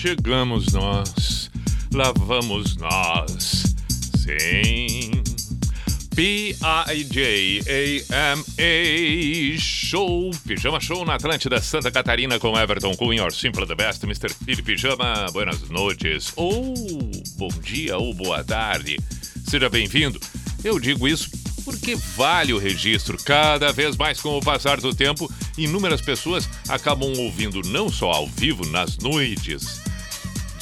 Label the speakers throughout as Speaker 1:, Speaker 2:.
Speaker 1: Chegamos nós, lá vamos nós, sim. P-I-J-A-M-A Show, Pijama Show na Atlântida Santa Catarina com Everton Cunha, or Simple the Best, Mr. Philip Pijama, buenas noites, ou bom dia, ou boa tarde, seja bem-vindo. Eu digo isso porque vale o registro. Cada vez mais com o passar do tempo, inúmeras pessoas acabam ouvindo não só ao vivo nas noites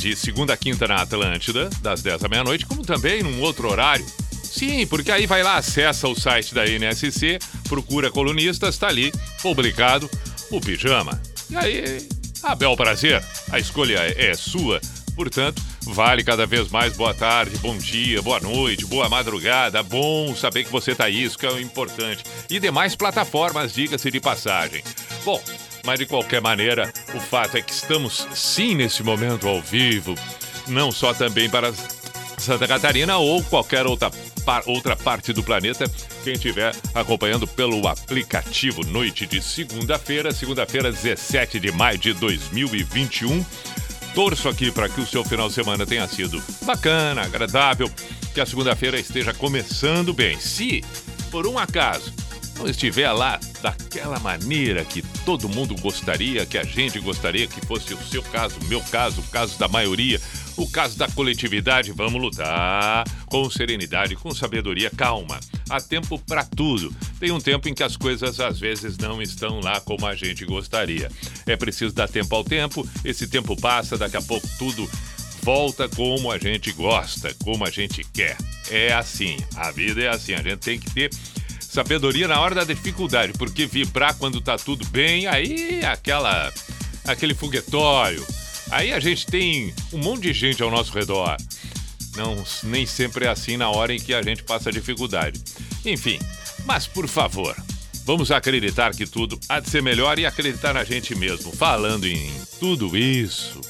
Speaker 1: de segunda a quinta na Atlântida, das 10 à meia-noite, como também num outro horário. Sim, porque aí vai lá, acessa o site da NSC, procura colunistas, está ali, publicado, o pijama. E aí, a bel prazer, a escolha é sua. Portanto, vale cada vez mais boa tarde, bom dia, boa noite, boa madrugada. Bom saber que você está aí, isso que é o importante. E demais plataformas, diga-se de passagem. Bom, mas de qualquer maneira, o fato é que estamos sim nesse momento ao vivo, não só também para Santa Catarina ou qualquer outra, par, outra parte do planeta, quem estiver acompanhando pelo aplicativo Noite de segunda-feira, segunda-feira, 17 de maio de 2021. Torço aqui para que o seu final de semana tenha sido bacana, agradável, que a segunda-feira esteja começando bem. Se, por um acaso, não estiver lá daquela maneira que todo mundo gostaria, que a gente gostaria que fosse o seu caso, o meu caso, o caso da maioria, o caso da coletividade, vamos lutar com serenidade, com sabedoria, calma. Há tempo para tudo. Tem um tempo em que as coisas às vezes não estão lá como a gente gostaria. É preciso dar tempo ao tempo, esse tempo passa, daqui a pouco tudo volta como a gente gosta, como a gente quer. É assim, a vida é assim, a gente tem que ter sabedoria na hora da dificuldade, porque vibrar quando tá tudo bem, aí aquela aquele foguetório, Aí a gente tem um monte de gente ao nosso redor. Não, nem sempre é assim na hora em que a gente passa dificuldade. Enfim, mas por favor, vamos acreditar que tudo há de ser melhor e acreditar na gente mesmo. Falando em tudo isso,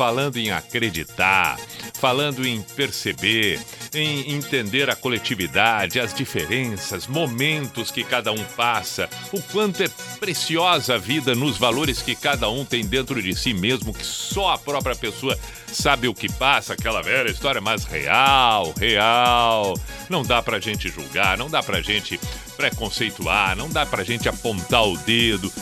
Speaker 1: falando em acreditar, falando em perceber, em entender a coletividade, as diferenças, momentos que cada um passa, o quanto é preciosa a vida nos valores que cada um tem dentro de si mesmo, que só a própria pessoa sabe o que passa, aquela velha história, mas real, real. Não dá pra gente julgar, não dá pra gente preconceituar, não dá pra gente apontar o dedo.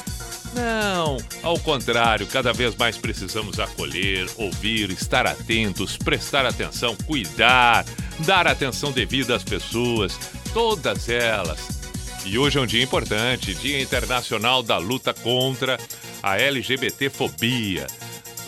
Speaker 1: Não, ao contrário, cada vez mais precisamos acolher, ouvir, estar atentos, prestar atenção, cuidar, dar atenção devida às pessoas, todas elas. E hoje é um dia importante, Dia Internacional da Luta contra a LGBTfobia.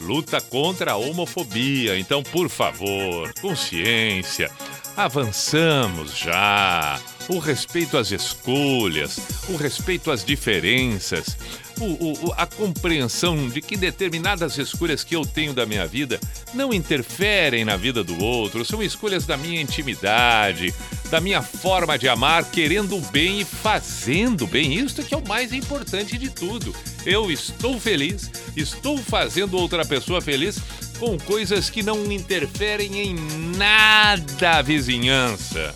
Speaker 1: Luta contra a homofobia. Então, por favor, consciência. Avançamos já. O respeito às escolhas, o respeito às diferenças, o, o, a compreensão de que determinadas escolhas que eu tenho da minha vida não interferem na vida do outro, são escolhas da minha intimidade, da minha forma de amar, querendo o bem e fazendo bem. Isso que é o mais importante de tudo. Eu estou feliz, estou fazendo outra pessoa feliz com coisas que não interferem em nada a vizinhança.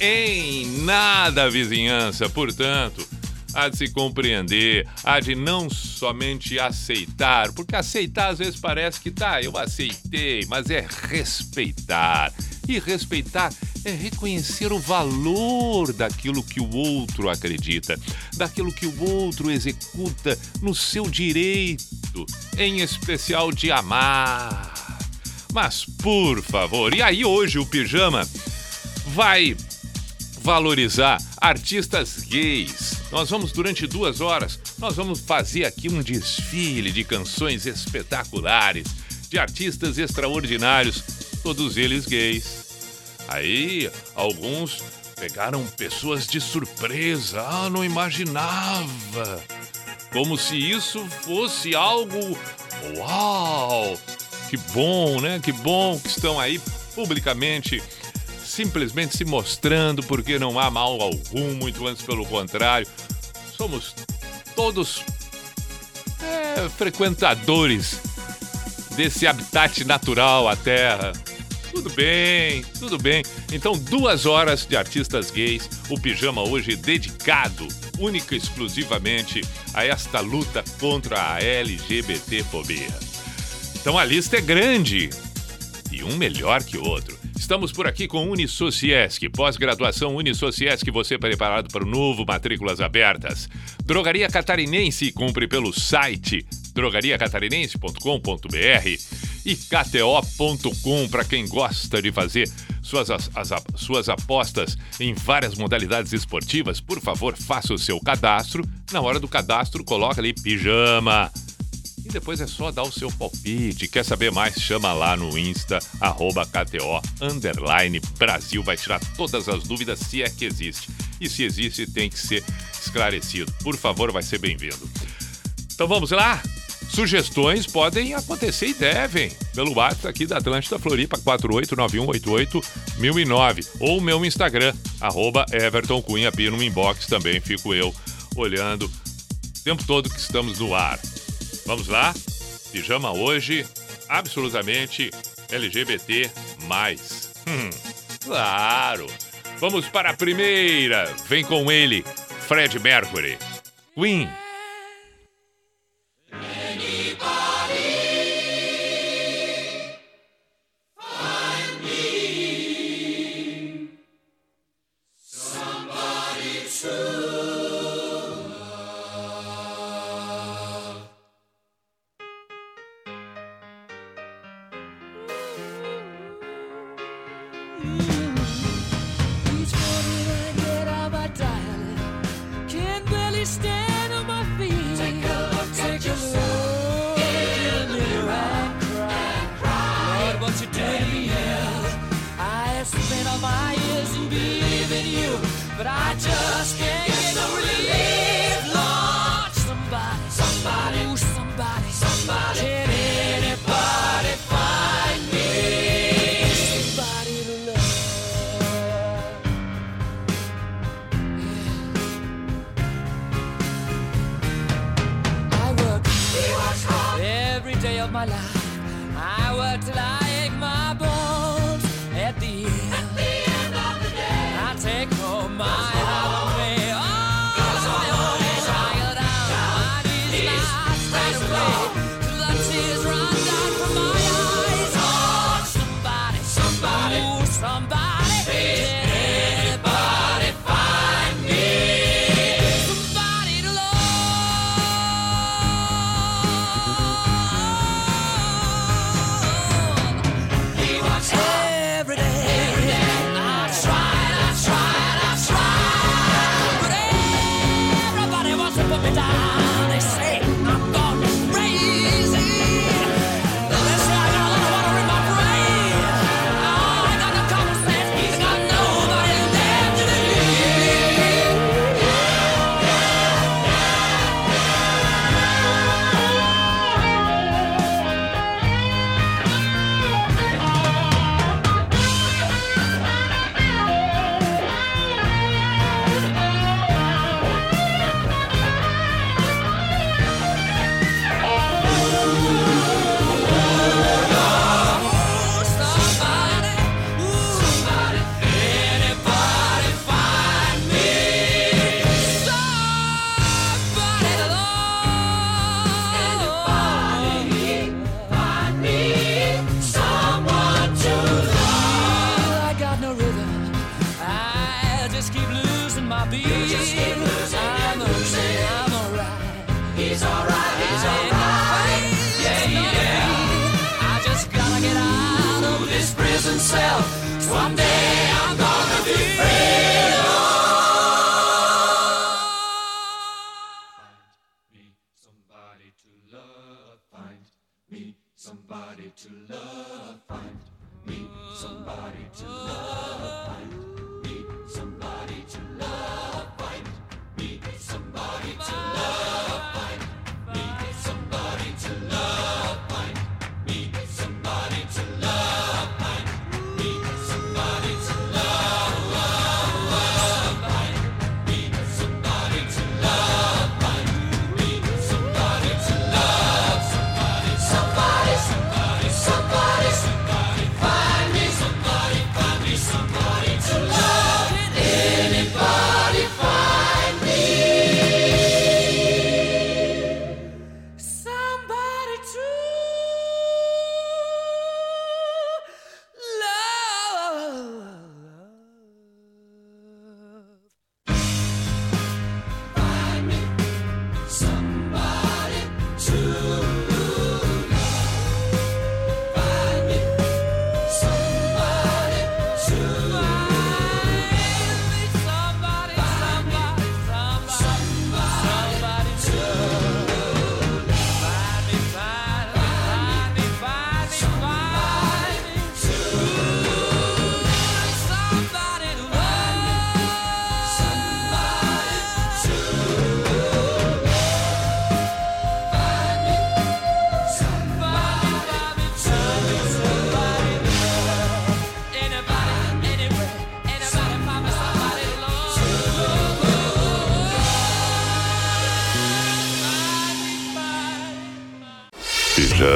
Speaker 1: Em nada a vizinhança. Portanto, há de se compreender, há de não somente aceitar, porque aceitar às vezes parece que tá, eu aceitei, mas é respeitar. E respeitar é reconhecer o valor daquilo que o outro acredita, daquilo que o outro executa no seu direito, em especial de amar. Mas, por favor, e aí hoje o pijama vai valorizar artistas gays. Nós vamos, durante duas horas, nós vamos fazer aqui um desfile de canções espetaculares, de artistas extraordinários, todos eles gays. Aí, alguns pegaram pessoas de surpresa. Ah, não imaginava. Como se isso fosse algo. Uau! Que bom, né? Que bom que estão aí publicamente simplesmente se mostrando porque não há mal algum, muito antes pelo contrário. Somos todos é, frequentadores desse habitat natural, a Terra. Tudo bem, tudo bem. Então, duas horas de artistas gays. O pijama hoje dedicado, única e exclusivamente, a esta luta contra a LGBTfobia. Então a lista é grande e um melhor que o outro. Estamos por aqui com Unisociesc, pós-graduação Unisociesc, você preparado para o novo Matrículas Abertas. Drogaria Catarinense, cumpre pelo site drogariacatarinense.com.br e KTO.com para quem gosta de fazer suas, as, as, suas apostas em várias modalidades esportivas. Por favor, faça o seu cadastro. Na hora do cadastro, coloca ali pijama depois é só dar o seu palpite. Quer saber mais? Chama lá no Insta, arroba KTO, underline Brasil. Vai tirar todas as dúvidas se é que existe. E se existe, tem que ser esclarecido. Por favor, vai ser bem-vindo. Então vamos lá? Sugestões podem acontecer e devem pelo WhatsApp aqui da Atlântida Floripa 489188009 ou meu Instagram, arroba Everton Cunha no inbox também fico eu olhando o tempo todo que estamos no ar. Vamos lá? Pijama hoje, absolutamente LGBT. Hum, claro! Vamos para a primeira! Vem com ele, Fred Mercury. Queen.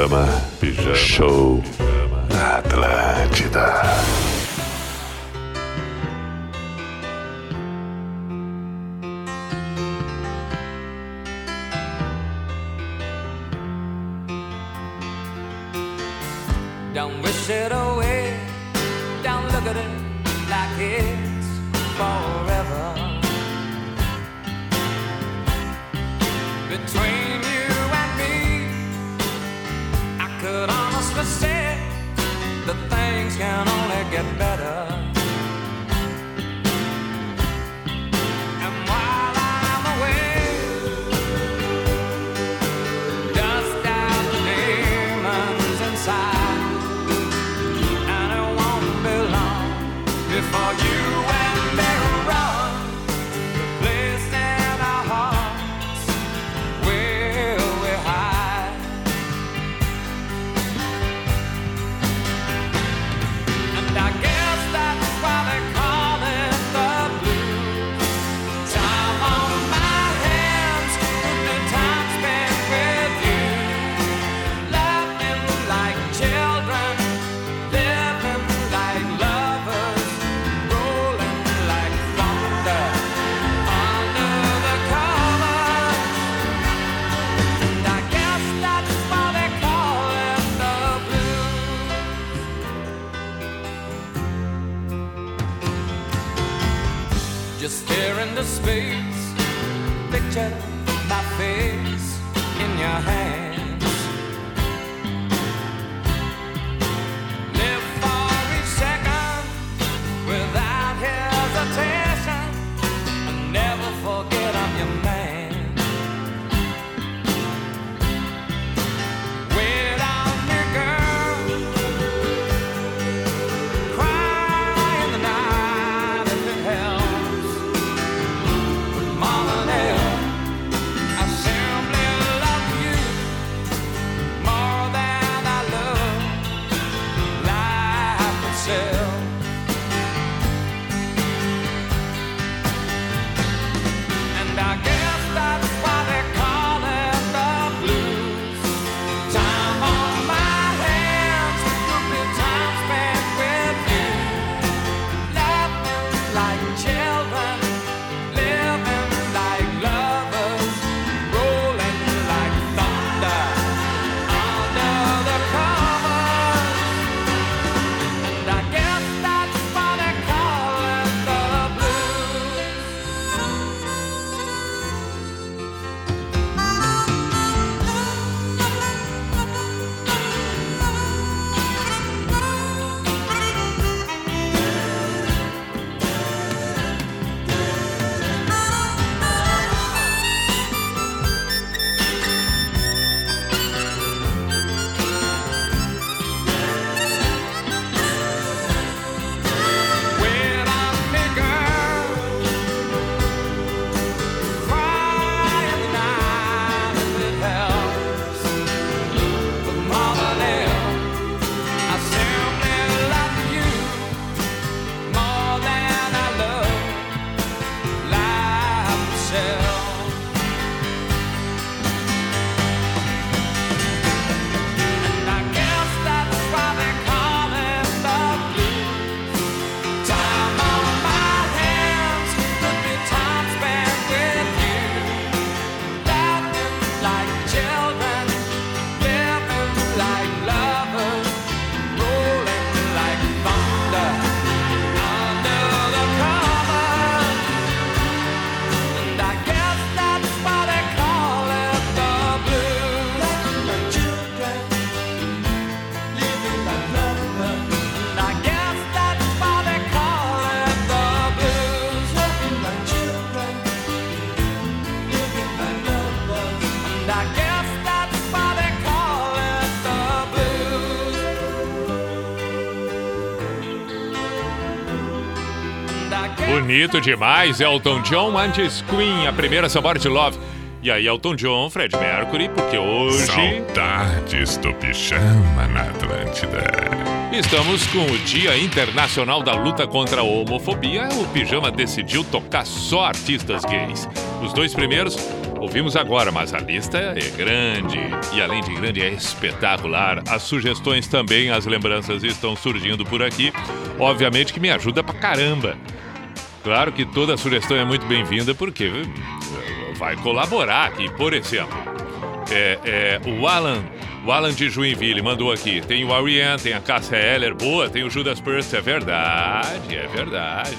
Speaker 2: Pijama, Pijama Show na Atlântida. bonito demais, Elton John antes Queen, a primeira Somebody to Love. E aí, Elton John, Fred Mercury, porque hoje.
Speaker 3: Saudades do Pijama na Atlântida.
Speaker 2: Estamos com o Dia Internacional da Luta contra a Homofobia. O Pijama decidiu tocar só artistas gays. Os dois primeiros
Speaker 4: ouvimos agora, mas a lista é grande. E além de grande, é espetacular. As sugestões também, as lembranças estão surgindo por aqui. Obviamente que me ajuda pra caramba. Claro que toda sugestão é muito bem-vinda, porque hum, vai colaborar aqui. Por exemplo, é, é, o Alan. O Alan de Joinville mandou aqui. Tem o Ariane, tem a Cássia Heller, boa, tem o Judas Pearce, é verdade, é verdade.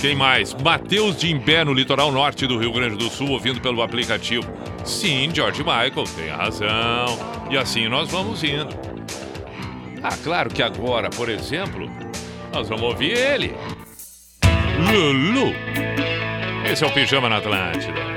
Speaker 4: Quem mais? Matheus de Imbé, no litoral norte do Rio Grande do Sul, ouvindo pelo aplicativo. Sim, George Michael, tem razão. E assim nós vamos indo. Ah, claro que agora, por exemplo, nós vamos ouvir ele. Lulu. Esse é o Pijama na Atlântida.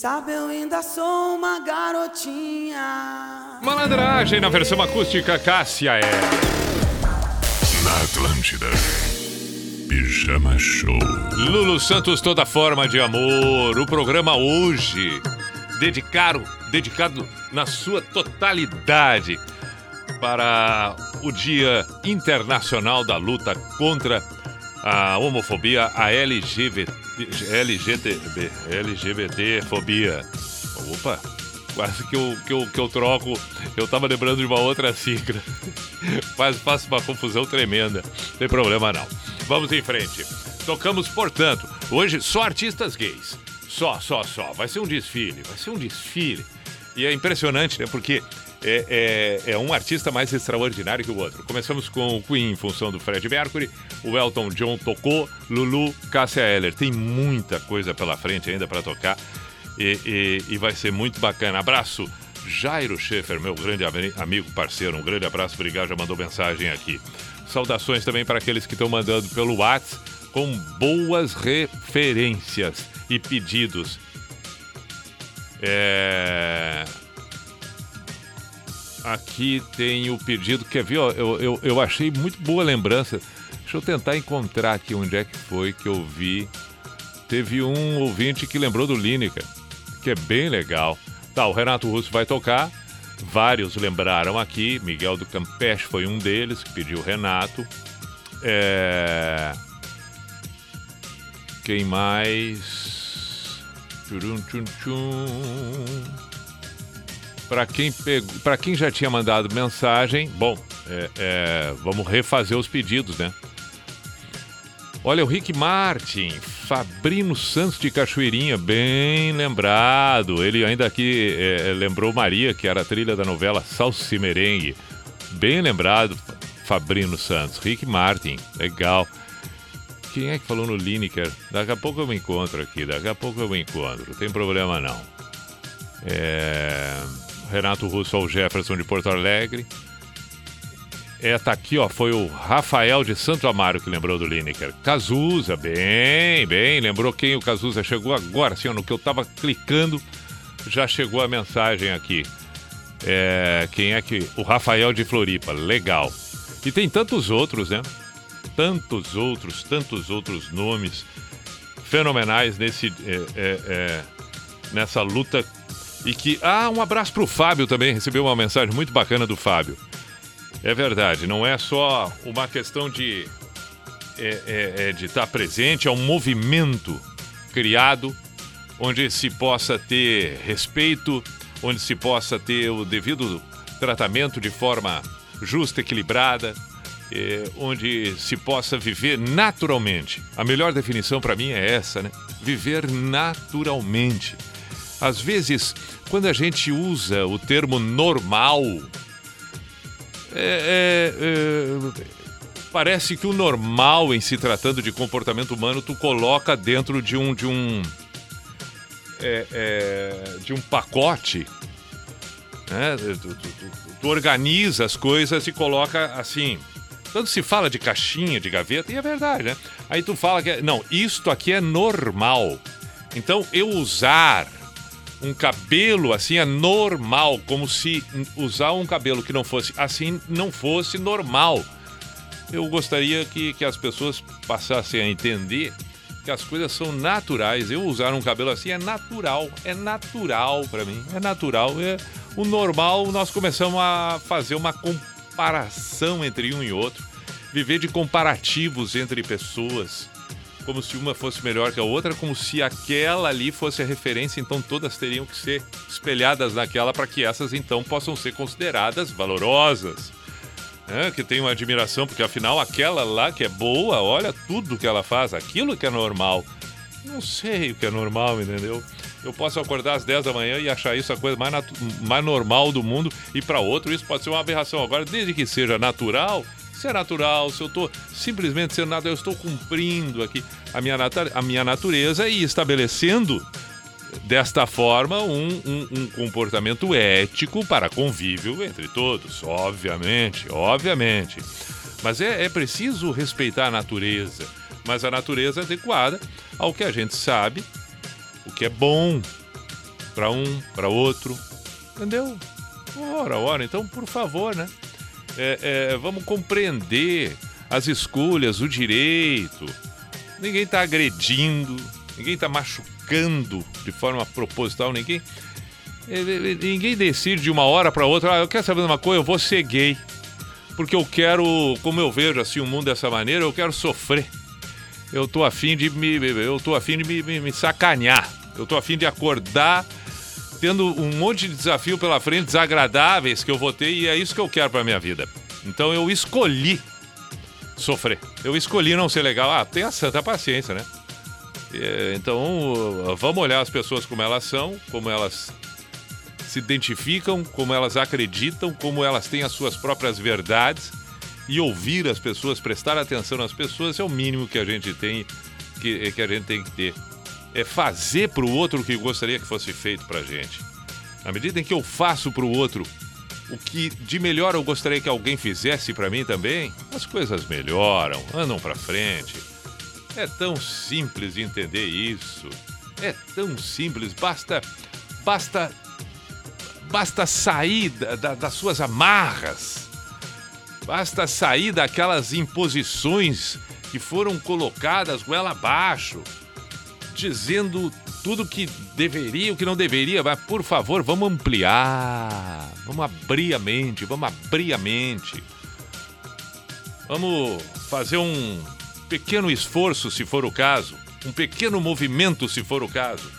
Speaker 5: Sabe eu
Speaker 6: ainda sou uma garotinha.
Speaker 1: Malandragem na versão acústica Cássia é.
Speaker 2: Na Atlântida. Pijama Show.
Speaker 1: Lulu Santos, toda forma de amor. O programa hoje dedicado, dedicado na sua totalidade para o Dia Internacional da Luta contra a homofobia, a LGBT, LGTB, LGBT-fobia. Opa, quase que eu, que, eu, que eu troco. Eu tava lembrando de uma outra sigla. Quase faço uma confusão tremenda. Não tem problema não. Vamos em frente. Tocamos, portanto, hoje só artistas gays. Só, só, só. Vai ser um desfile, vai ser um desfile. E é impressionante, né? Porque é, é, é um artista mais extraordinário que o outro. Começamos com o Queen em função do Fred Mercury, o Elton John tocou, Lulu, Cássia Eller. Tem muita coisa pela frente ainda para tocar e, e- e vai ser muito bacana. Abraço, Jairo Schaefer, meu grande ami- amigo, parceiro. Um grande abraço, obrigado, já mandou mensagem aqui. Saudações também para aqueles que estão mandando pelo WhatsApp com boas referências e pedidos. É... Aqui tem o pedido. Quer ver? ó, Eu, eu, eu achei muito boa lembrança. Deixa eu tentar encontrar aqui onde é que foi que eu vi. Teve um ouvinte que lembrou do Lineker, que é bem legal. Tá, o Renato Russo vai tocar. Vários lembraram aqui. Miguel do Campeche foi um deles que pediu o Renato. É... Quem mais? Tchurum, tchum, tchum. Para quem, pegou, quem já tinha mandado mensagem, bom, é, é, vamos refazer os pedidos, né? Olha, o Rick Martin, Fabrino Santos de Cachoeirinha, bem lembrado. Ele ainda aqui é, lembrou Maria, que era a trilha da novela Salsa e Merengue. Bem lembrado, Fabrino Santos. Rick Martin, legal. Quem é que falou no Lineker? Daqui a pouco eu me encontro aqui, daqui a pouco eu me encontro. Não tem problema não. É... Renato Russo ao Jefferson de Porto Alegre. É, tá aqui, ó. Foi o Rafael de Santo Amaro que lembrou do Lineker. Cazuza, bem, bem. Lembrou quem o Cazuza chegou agora, assim, ó, no que eu tava clicando, já chegou a mensagem aqui. É, quem é que. O Rafael de Floripa, legal. E tem tantos outros, né? Tantos outros, tantos outros nomes fenomenais nesse, é, é, é, nessa luta. E que. Ah, um abraço pro Fábio também. Recebeu uma mensagem muito bacana do Fábio. É verdade, não é só uma questão de é, é- é de estar presente, é um movimento criado onde se possa ter respeito, onde se possa ter o devido tratamento de forma justa, equilibrada, é, onde se possa viver naturalmente. A melhor definição para mim é essa, né? Viver naturalmente. Às vezes, quando a gente usa o termo normal, é- é- é, parece que o normal em se tratando de comportamento humano tu coloca dentro de um de um é, é, de um pacote né? tu, tu- tu- tu organiza as coisas e coloca assim. Quando se fala de caixinha de gaveta e é verdade né? Aí tu fala que é- não isto aqui é normal. Então eu usar um cabelo assim é normal, como se usar um cabelo que não fosse assim não fosse normal. Eu gostaria que, que as pessoas passassem a entender que as coisas são naturais. Eu usar um cabelo assim é natural, é natural para mim, é natural. É o normal. Nós começamos a fazer uma comparação entre um e outro, viver de comparativos entre pessoas como se uma fosse melhor que a outra, como se aquela ali fosse a referência, então todas teriam que ser espelhadas naquela para que essas então possam ser consideradas valorosas. né? que uma admiração, porque afinal aquela lá que é boa, olha tudo que ela faz, aquilo que é normal. Não sei o que é normal, entendeu? Eu posso acordar às 10 da manhã e achar isso a coisa mais, mais normal do mundo, e para outro isso pode ser uma aberração. Agora, desde que seja natural, se é natural, se eu estou simplesmente sendo natural, eu estou cumprindo aqui a minha, a minha natureza e estabelecendo desta forma um, um- um comportamento ético para convívio entre todos, obviamente, obviamente. Mas é, é preciso respeitar a natureza, mas a natureza adequada ao que a gente sabe, o que é bom, para um, para outro. Entendeu? Ora, ora, então, por favor, né? É, é, vamos compreender as escolhas, o direito. Ninguém está agredindo, ninguém está machucando de forma proposital, ninguém. Ninguém decide de uma hora para outra, ah, eu quero saber de uma coisa, eu vou ser gay. Porque eu quero, como eu vejo assim o mundo dessa maneira, eu quero sofrer. Eu tô afim de me. Eu tô afim de me, me, me sacanear. Eu tô afim de acordar tendo um monte de desafio pela frente, desagradáveis que eu vou ter, e é isso que eu quero pra minha vida. Então eu escolhi sofrer. Eu escolhi não ser legal. Ah, tenha santa paciência, né? É, Então, vamos olhar as pessoas como elas são, como elas se identificam, como elas acreditam, como elas têm as suas próprias verdades e ouvir as pessoas, prestar atenção nas pessoas é o mínimo que a gente tem que, que a gente tem que ter. É fazer para o outro o que gostaria que fosse feito para gente. Na medida em que eu faço para o outro o que de melhor eu gostaria que alguém fizesse para mim também, as coisas melhoram, andam para frente. É tão simples de entender isso. É tão simples, basta basta basta sair da- da- das suas amarras. Basta sair daquelas imposições que foram colocadas goela abaixo, dizendo tudo que deveria, o que não deveria. Mas, por favor, vamos ampliar. Vamos abrir a mente, vamos abrir a mente. Vamos fazer um pequeno esforço, se for o caso, um pequeno movimento, se for o caso.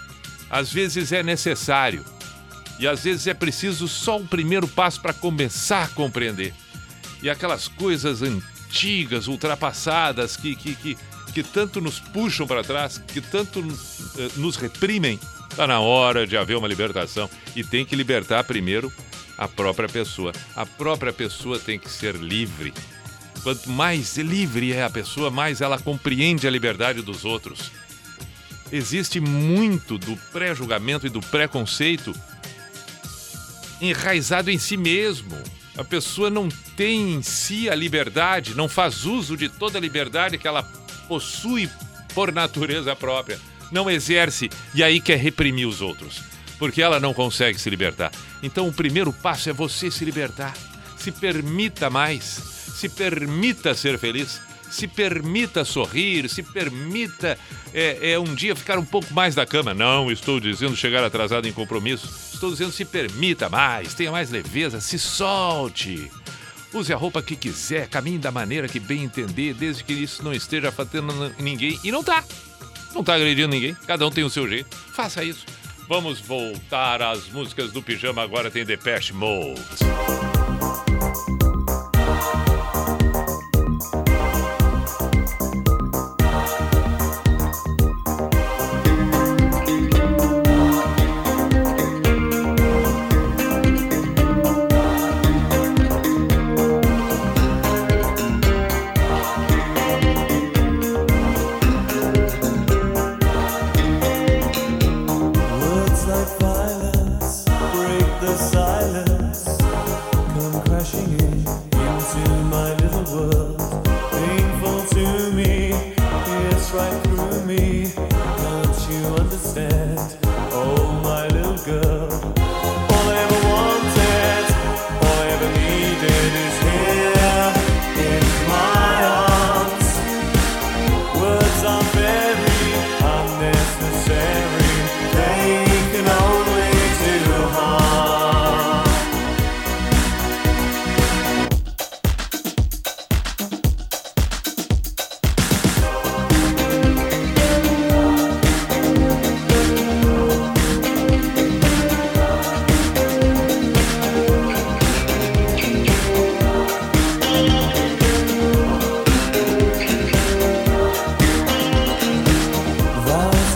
Speaker 1: Às vezes é necessário. E às vezes é preciso só o primeiro passo para começar a compreender. E aquelas coisas antigas, ultrapassadas, que, que, que, que tanto nos puxam para trás, que tanto eh, nos reprimem, está na hora de haver uma libertação. E tem que libertar primeiro a própria pessoa. A própria pessoa tem que ser livre. Quanto mais livre é a pessoa, mais ela compreende a liberdade dos outros. Existe muito do pré-julgamento e do preconceito enraizado em si mesmo. A pessoa não tem em si a liberdade, não faz uso de toda a liberdade que ela possui por natureza própria. Não exerce e aí quer reprimir os outros, porque ela não consegue se libertar. Então o primeiro passo é você se libertar. Se permita mais, se permita ser feliz, se permita sorrir, se permita é, é, um dia ficar um pouco mais da cama. Não estou dizendo chegar atrasado em compromisso. Estou dizendo se permita mais, tenha mais leveza, se solte. Use a roupa que quiser, caminhe da maneira que bem entender, desde que isso não esteja afetando ninguém. E não tá. Não tá agredindo ninguém. Cada um tem o seu jeito. Faça isso. Vamos voltar às músicas do pijama. Agora tem Depeche Mode.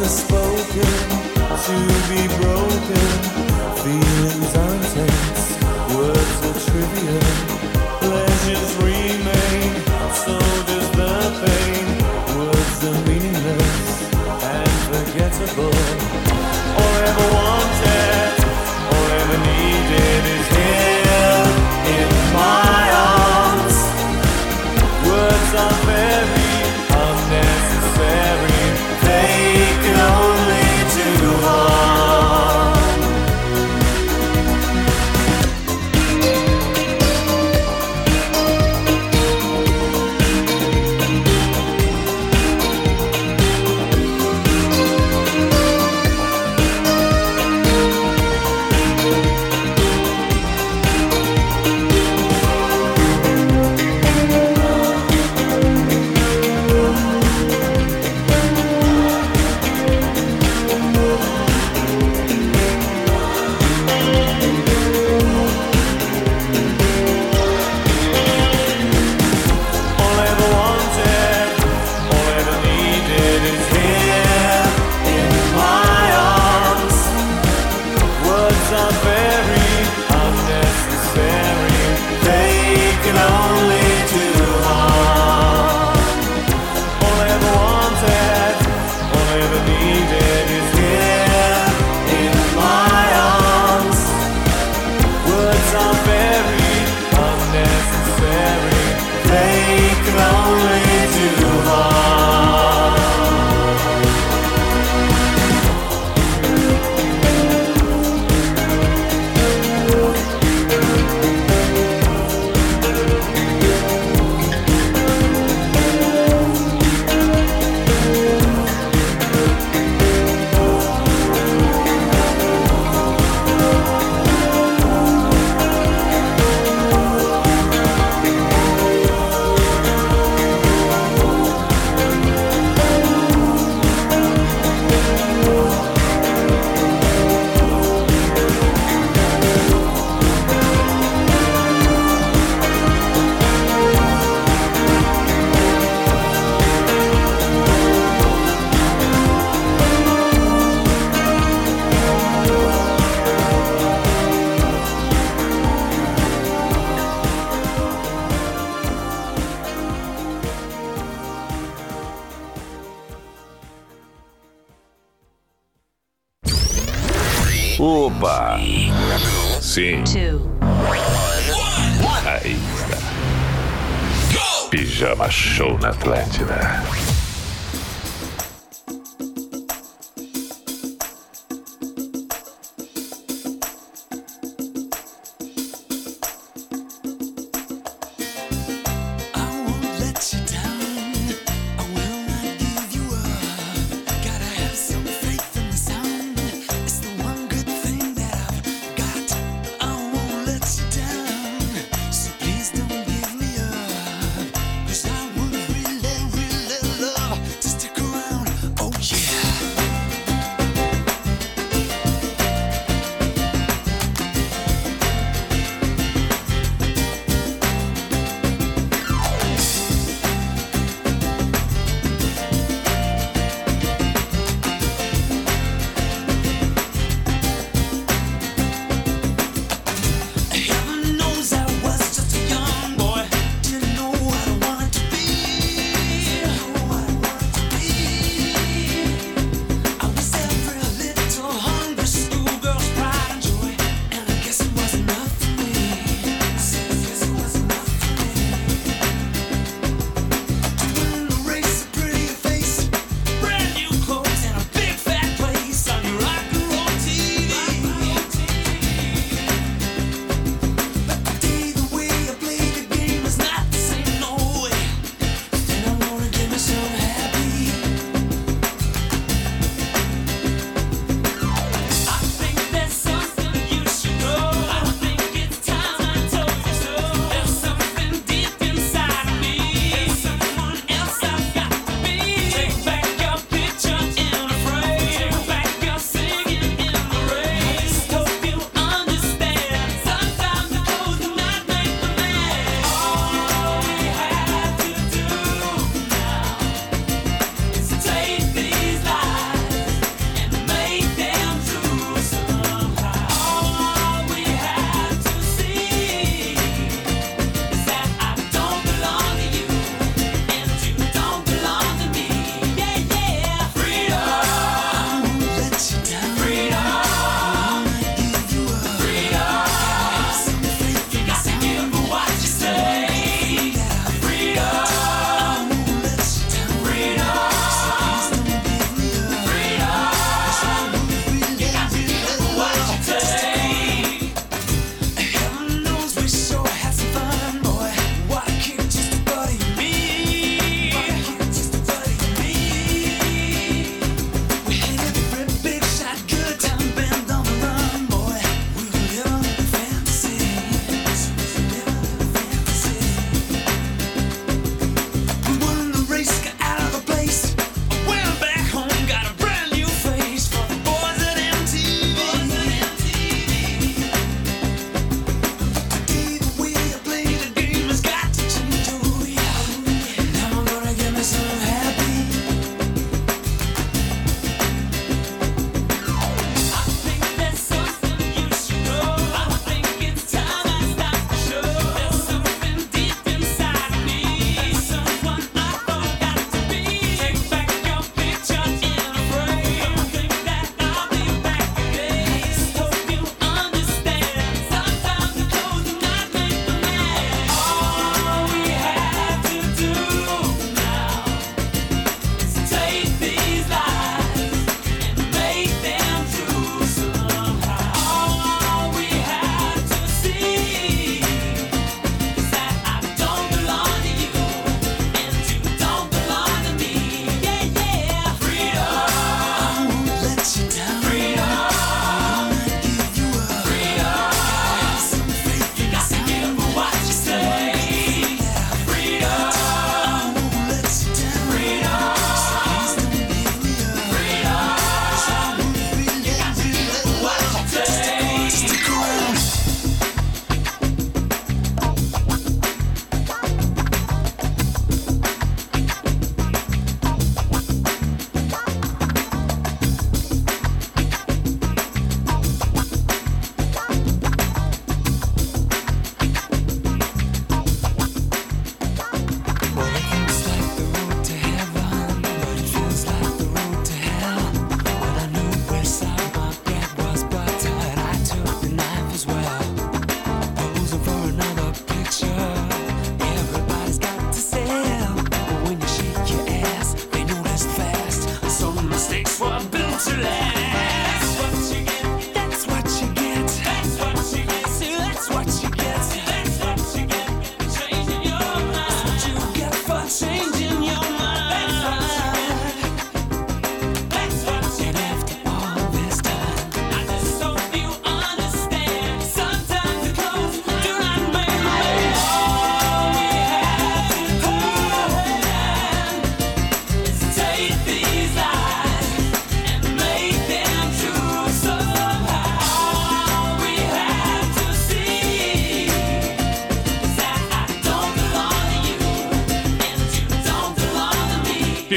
Speaker 7: spoken
Speaker 8: to be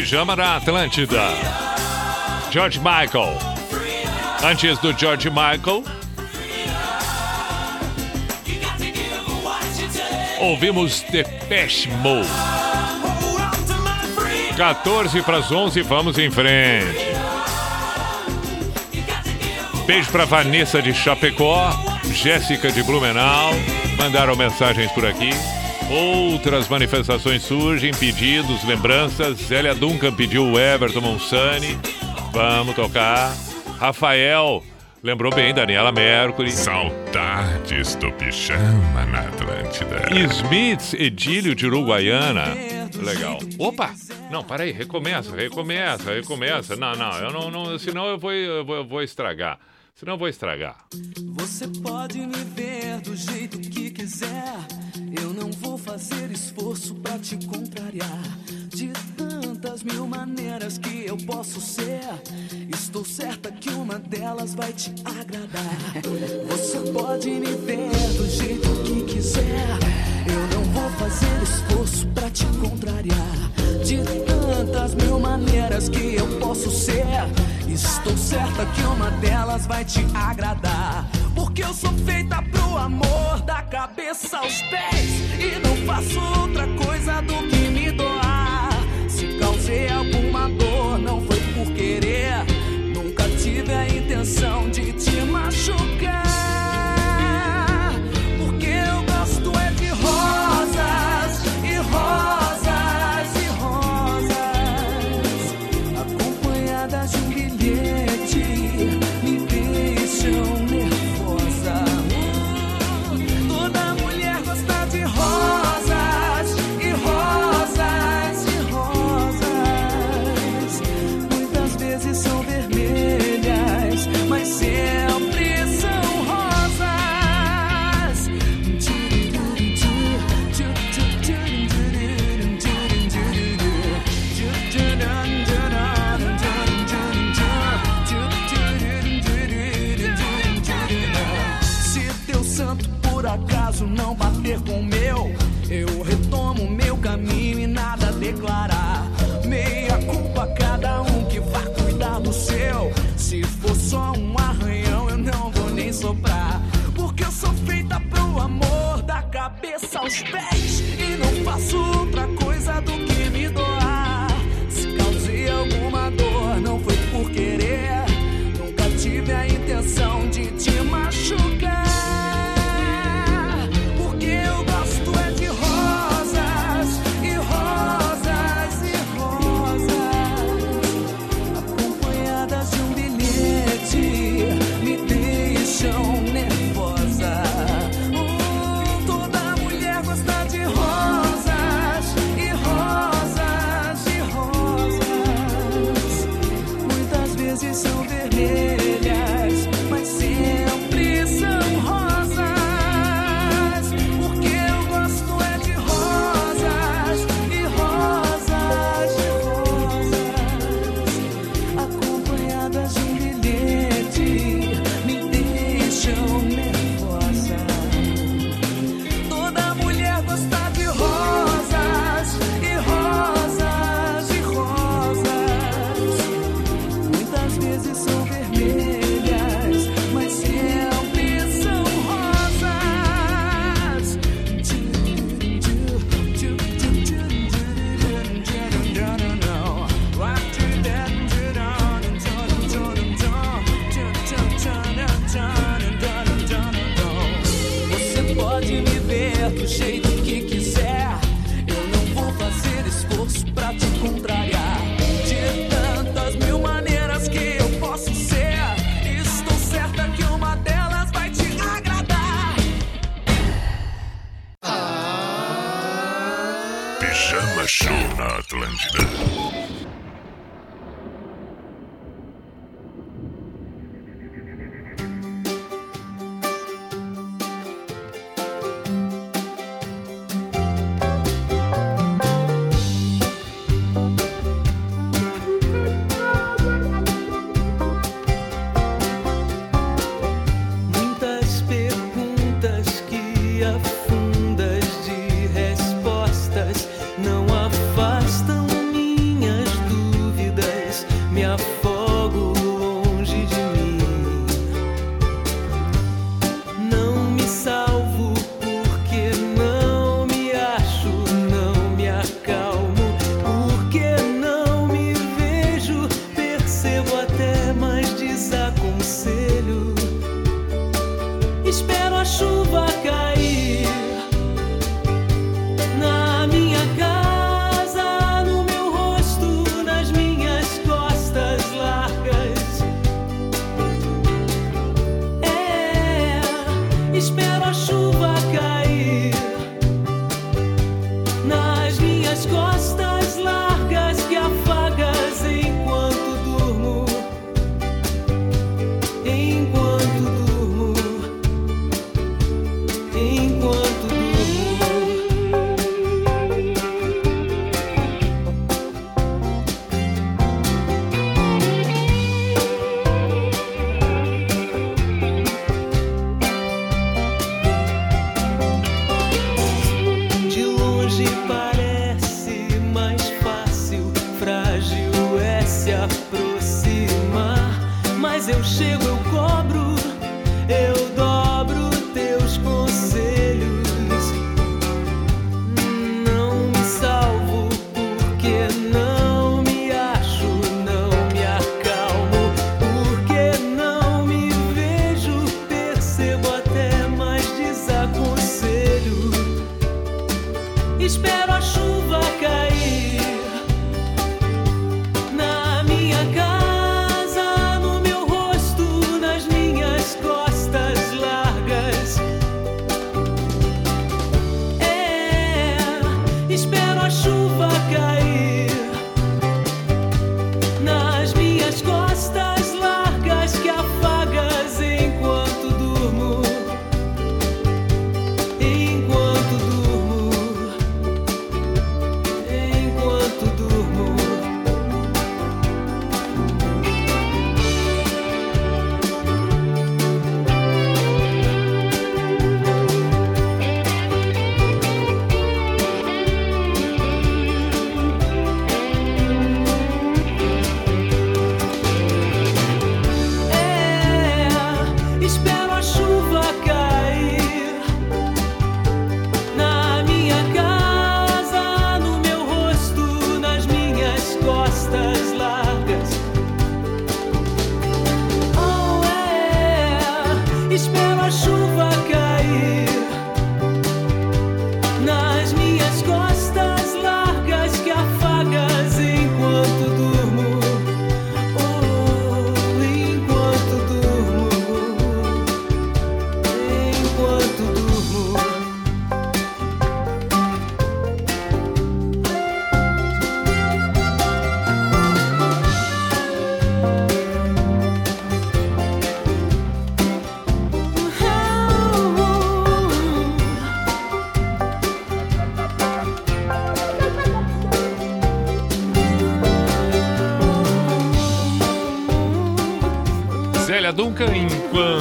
Speaker 8: Pijama na Atlântida.
Speaker 1: George Michael. Antes do George Michael, ouvimos Depeche Mode. 14 para as 11, vamos em frente. Beijo para Vanessa de Chapecó, Jéssica de Blumenau, mandaram mensagens por aqui. Outras manifestações surgem, pedidos, lembranças. Zélia Duncan pediu o Everton Monsani. Vamos tocar. Rafael lembrou bem, Daniela Mercury.
Speaker 2: Saudades do pijama na Atlântida.
Speaker 1: Smith, Edílio de Uruguaiana. Legal. Opa! Não, peraí, recomeça, recomeça, recomeça. Não, não, eu não, não senão eu vou, eu vou, eu vou estragar. Senão eu vou estragar.
Speaker 9: Você pode me ver do jeito que quiser. Eu não vou fazer esforço pra te contrariar. De tantas mil maneiras que eu posso ser, estou certa que uma delas vai te agradar. Você pode me ver do jeito que quiser. Fazer esforço pra te contrariar. De tantas mil maneiras que eu posso ser, estou certa que uma delas vai te agradar. Porque eu sou feita pro amor, da cabeça aos pés. E não faço outra coisa do que me doar. Se causei alguma dor, não foi por querer. Nunca tive a intenção de cabeça aos pés. E não faço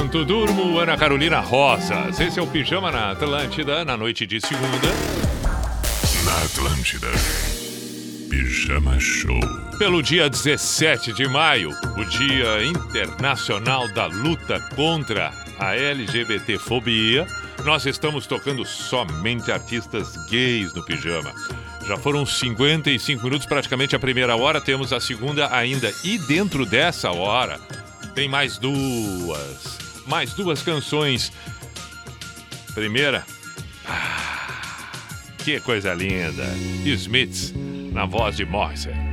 Speaker 9: enquanto durmo,
Speaker 1: Ana Carolina Rosas. Esse é o Pijama na Atlântida, na noite de segunda.
Speaker 2: Na Atlântida. Pijama Show.
Speaker 1: Pelo dia 17 de maio, o Dia Internacional da Luta contra a LGBTfobia, nós estamos tocando somente artistas gays no pijama. Já foram 55 minutos, praticamente a primeira hora, temos a segunda ainda. E dentro dessa hora, tem mais duas mais duas canções. Primeira. Ah, que coisa linda! Smiths, na voz de Morrison.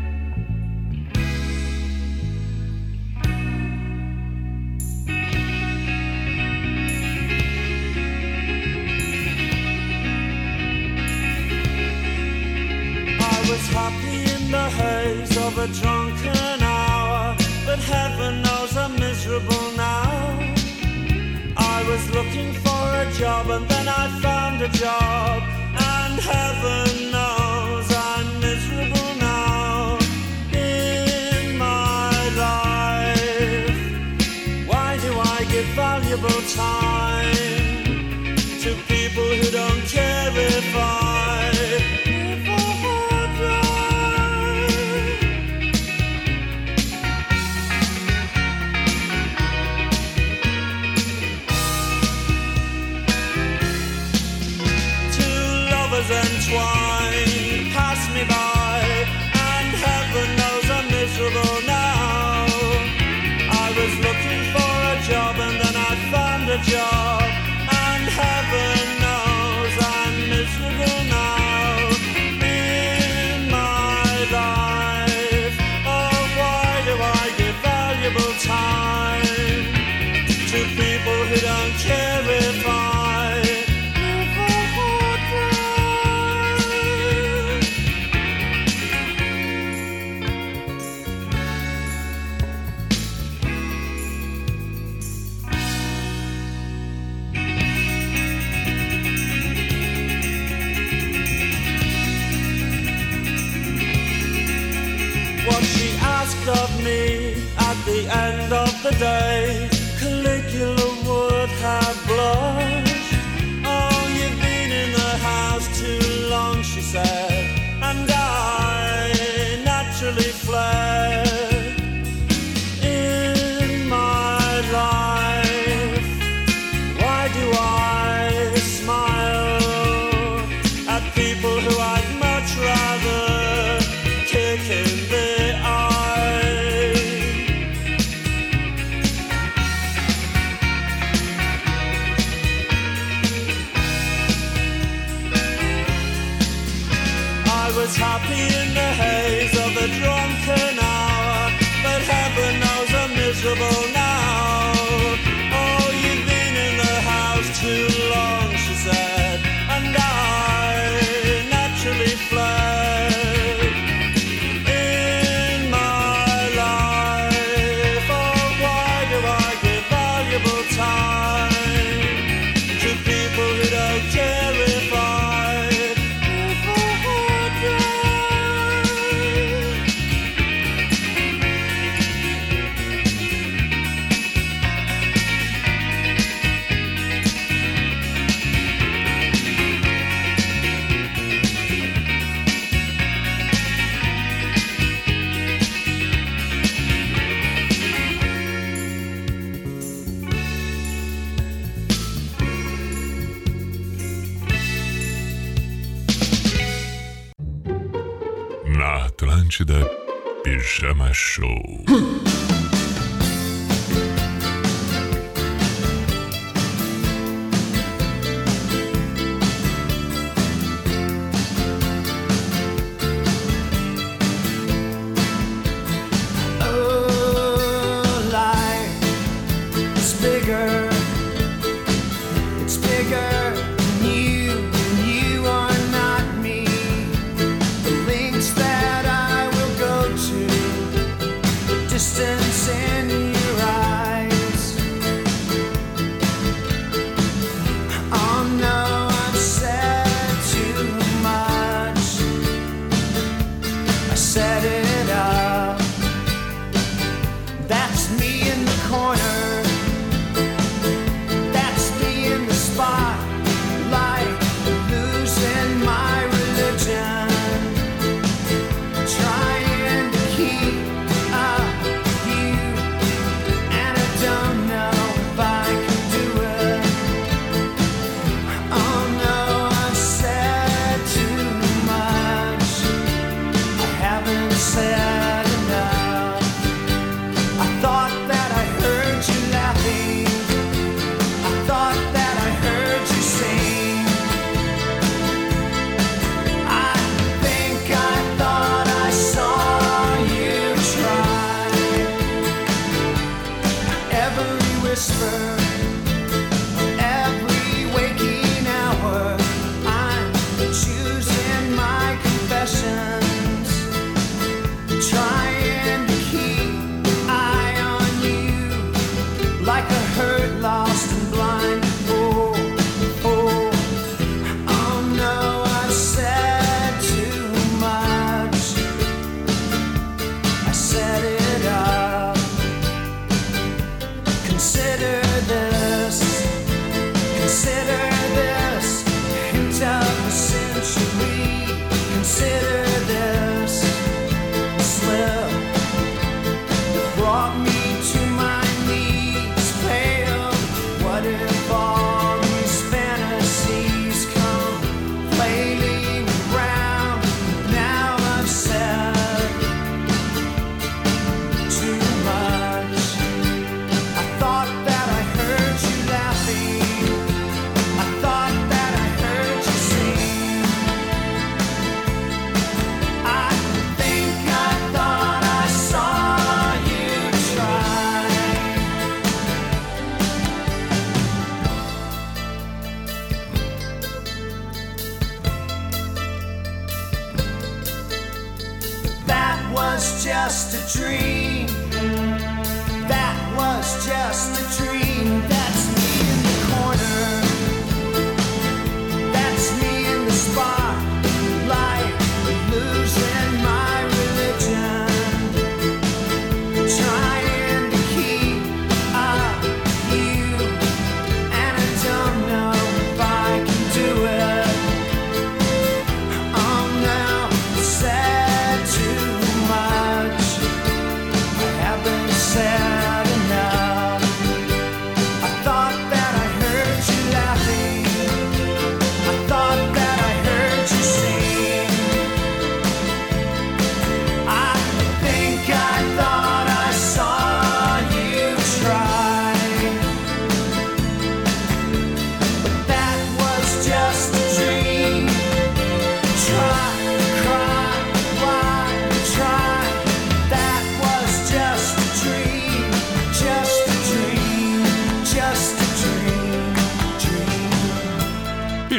Speaker 10: job. a job.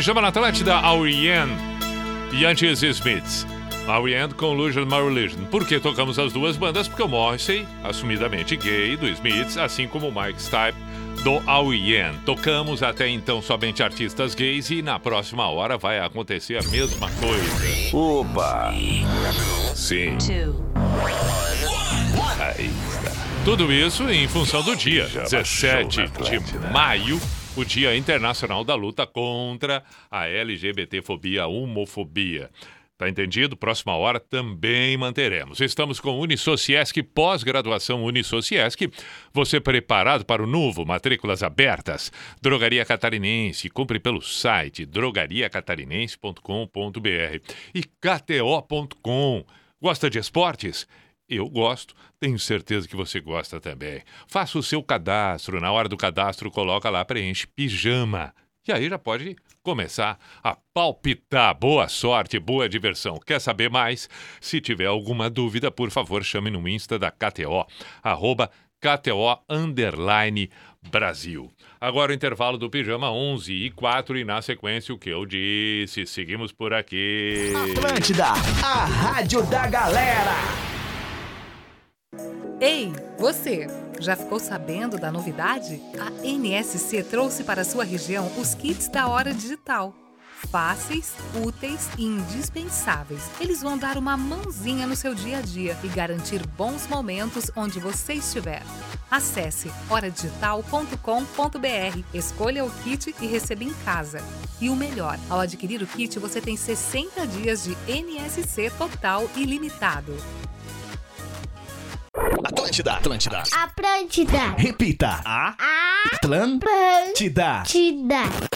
Speaker 2: Pijama
Speaker 1: na Atlântida, Aurian e antes Smiths. Aurian com Illusion My Religion. Por que tocamos as duas bandas? Porque o Morrissey, assumidamente gay, do Smiths, assim como o Mike Stipe, do Aurian. Tocamos até então somente artistas gays e na próxima hora vai acontecer a mesma coisa.
Speaker 11: Opa!
Speaker 1: Sim. Aí está. Tudo isso em função do dia,
Speaker 2: Pijama
Speaker 1: 17
Speaker 2: Show na
Speaker 1: de maio, o Dia Internacional da Luta contra a LGBTfobia, homofobia. Tá entendido? Próxima hora também manteremos. Estamos com Unisociesc, pós-graduação Unisociesc. Você preparado para o novo? Matrículas abertas. Drogaria Catarinense. Compre pelo site drogariacatarinense.com.br e kto.com. Gosta de esportes? Eu gosto, tenho certeza que você gosta também. Faça o seu cadastro. Na hora do cadastro, coloca lá, preenche pijama. E aí já pode começar a palpitar. Boa sorte, boa diversão. Quer saber mais? Se tiver alguma dúvida, por favor, chame no Insta da KTO, arroba KTO underline Brasil. Agora o intervalo do pijama 11 e 4 e na sequência o que eu disse. Seguimos por aqui.
Speaker 12: Atlântida, a rádio da galera.
Speaker 13: Ei, você! Já ficou sabendo da novidade? A NSC trouxe para sua região os kits da Hora Digital. Fáceis, úteis e indispensáveis. Eles vão dar uma mãozinha no seu dia a dia e garantir bons momentos onde você estiver. Acesse horadigital.com.br, escolha o kit e receba em casa. E o melhor, ao adquirir o kit, você tem 60 dias de NSC total ilimitado.
Speaker 12: Atlântida, Atlântida.
Speaker 14: Atlântida.
Speaker 12: Repita. A
Speaker 14: Atlântida.
Speaker 12: Atlântida.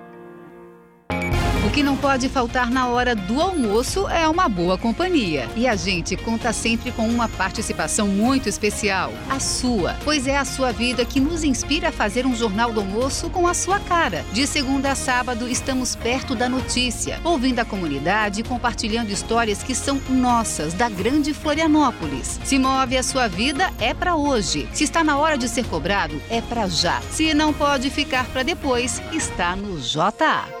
Speaker 15: O que não pode faltar na hora do almoço é uma boa companhia. E a gente conta sempre com uma participação muito especial, a sua, pois é a sua vida que nos inspira a fazer um jornal do almoço com a sua cara. De segunda a sábado, estamos perto da notícia, ouvindo a comunidade e compartilhando histórias que são nossas, da grande Florianópolis. Se move a sua vida, é para hoje. Se está na hora de ser cobrado, é para já. Se não pode ficar para depois, está no JA.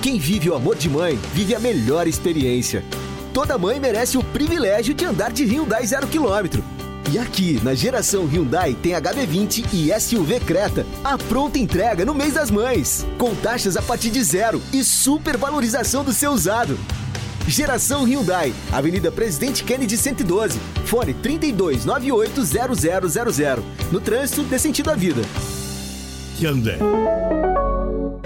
Speaker 12: Quem vive o amor de mãe, vive a melhor experiência. Toda mãe merece o privilégio de andar de Hyundai 0 km. E aqui, na geração Hyundai, tem HB20 e SUV Creta. A pronta entrega no mês das mães. Com taxas a partir de zero e super valorização do seu usado. Geração Hyundai, Avenida Presidente Kennedy 112. Fone 32980000. No trânsito, dê sentido à vida.
Speaker 16: Hyundai.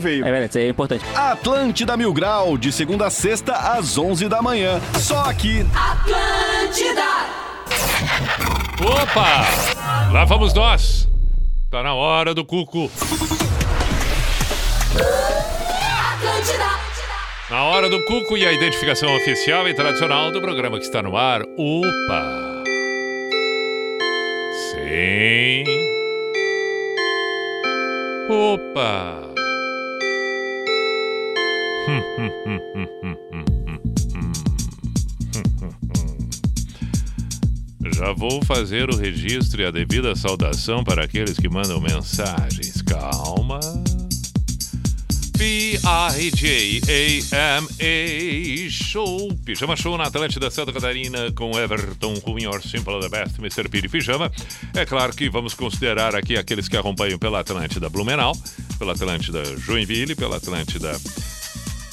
Speaker 16: não veio.
Speaker 17: É verdade, isso aí é importante.
Speaker 14: Atlântida Mil Grau, de segunda a sexta, às 11 da manhã. Só aqui.
Speaker 18: Atlântida!
Speaker 1: Opa! Lá vamos nós. Tá na hora do cuco.
Speaker 18: Atlântida!
Speaker 1: Na hora do cuco e a identificação oficial e tradicional do programa que está no ar. Opa! Sim. Opa! Já vou fazer o registro e a devida saudação para aqueles que mandam mensagens. Calma. P-I-J-A-M-A Show. Pijama Show na Atlântida Santa Catarina com Everton Cunha, or Simple the Best, Mr. Piri Pijama. É claro que vamos considerar aqui aqueles que acompanham pela Atlântida Blumenau, pela Atlântida Joinville, pela Atlântida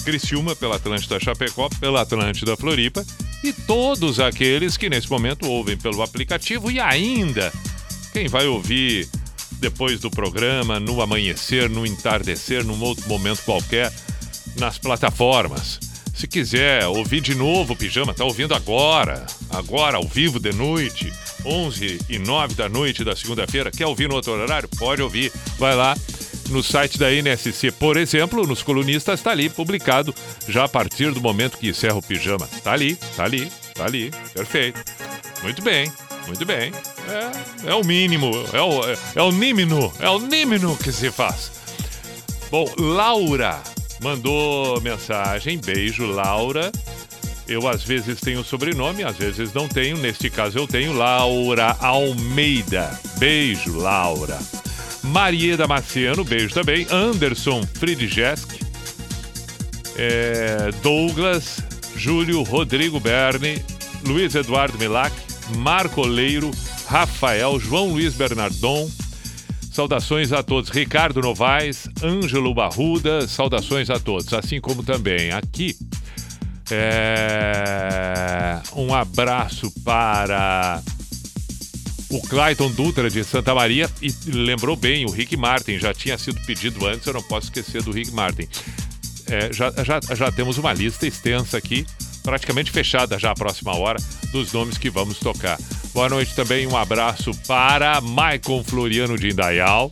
Speaker 1: Criciúma, pela Atlântida Chapecó, pela Atlântida Floripa e todos aqueles que nesse momento ouvem pelo aplicativo e ainda quem vai ouvir depois do programa, no amanhecer, no entardecer, num outro momento qualquer, nas plataformas. Se quiser ouvir de novo o Pijama, tá ouvindo agora, agora ao vivo de noite, 11 e 9 da noite da segunda-feira. Quer ouvir no outro horário? Pode ouvir. Vai lá no site da NSC, por exemplo, nos colunistas, está ali publicado já a partir do momento que encerra o Pijama. Tá ali, tá ali, tá ali. Perfeito. Muito bem, muito bem. É, é o mínimo, é o, é, é o nímino, é o nímino que se faz. Bom, Laura mandou mensagem. Beijo, Laura. Eu às vezes tenho sobrenome, às vezes não tenho. Neste caso eu tenho Laura Almeida. Beijo, Laura. Marieda Marciano, beijo também. Anderson Friedjesk. É, Douglas, Júlio, Rodrigo Berni, Luiz Eduardo Milac, Marco Oleiro, Rafael, João Luiz Bernardon. Saudações a todos. Ricardo Novaes, Ângelo Barruda, saudações a todos. Assim como também aqui. é, Um abraço para o Clayton Dutra de Santa Maria e lembrou bem, o Rick Martin já tinha sido pedido antes, eu não posso esquecer do Rick Martin. É, já, já, já temos uma lista extensa aqui, praticamente fechada já a próxima hora, dos nomes que vamos tocar. Boa noite também, um abraço para Maicon Floriano de Indaial,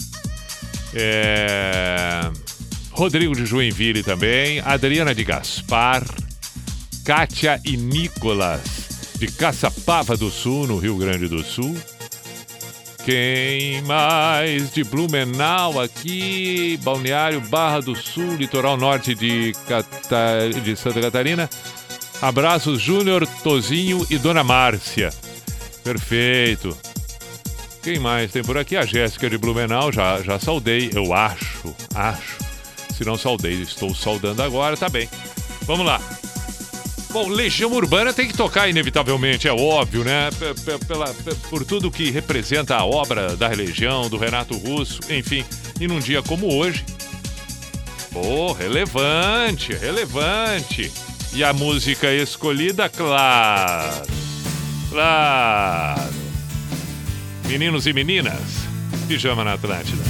Speaker 1: é, Rodrigo de Joinville também, Adriana de Gaspar, Kátia e Nicolas de Caçapava do Sul, no Rio Grande do Sul. Quem mais de Blumenau aqui, Balneário Barra do Sul, litoral norte de, de Santa Catarina. Abraços Júnior, Tozinho e Dona Márcia. Perfeito. Quem mais tem por aqui? A Jéssica de Blumenau, já, já saudei, eu acho, acho. Se não saudei, estou saudando agora, tá bem. Vamos lá. Bom, Legião Urbana tem que tocar inevitavelmente, é óbvio, né? P- pela- por tudo que representa a obra da Legião, do Renato Russo, enfim. E num dia como hoje. Pô, relevante, relevante. E a música escolhida, claro. Claro. Meninos e meninas, pijama na Atlântida.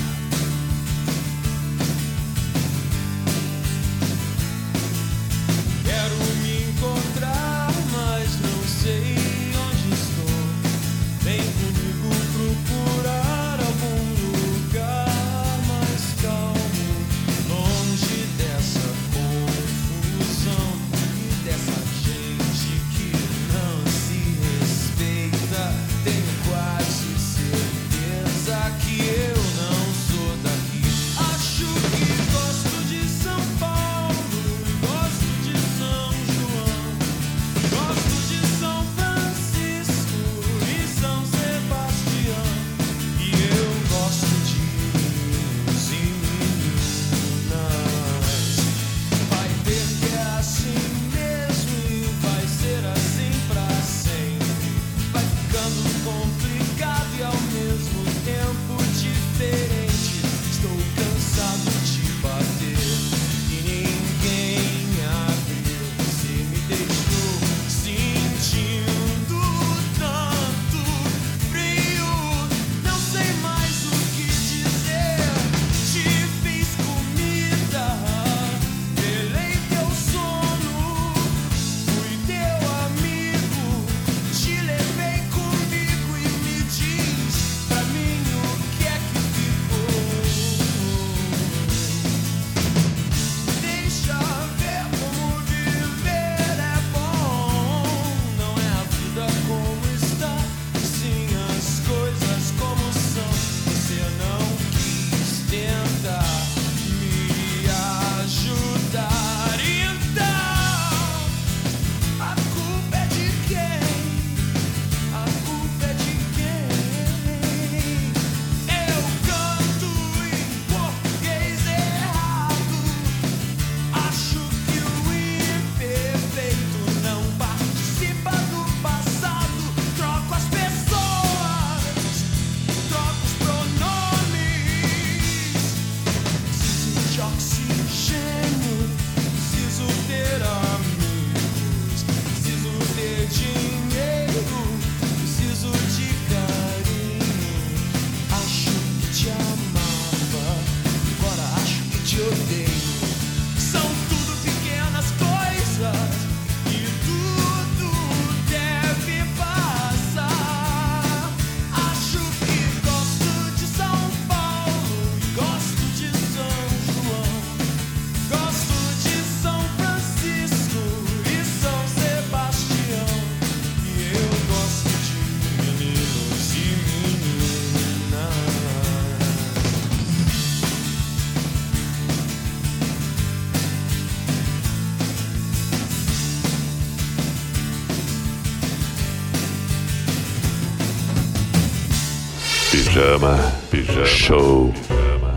Speaker 2: Pijama, pijama show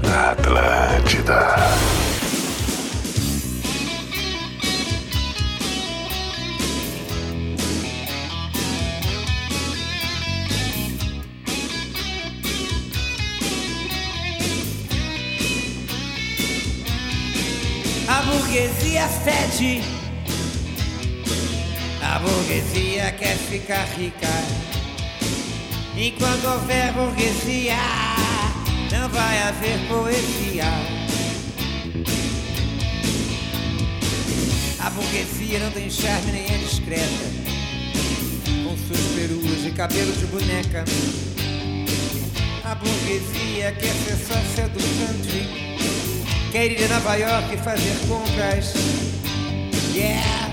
Speaker 2: na Atlântida.
Speaker 19: A burguesia fede. A burguesia quer ficar rica. Enquanto houver burguesia, não vai haver poesia. A burguesia não tem charme nem é discreta. Com suas peruas e cabelo de boneca. A burguesia quer ser sócia do country. Quer ir a Nova York e fazer compras. Yeah!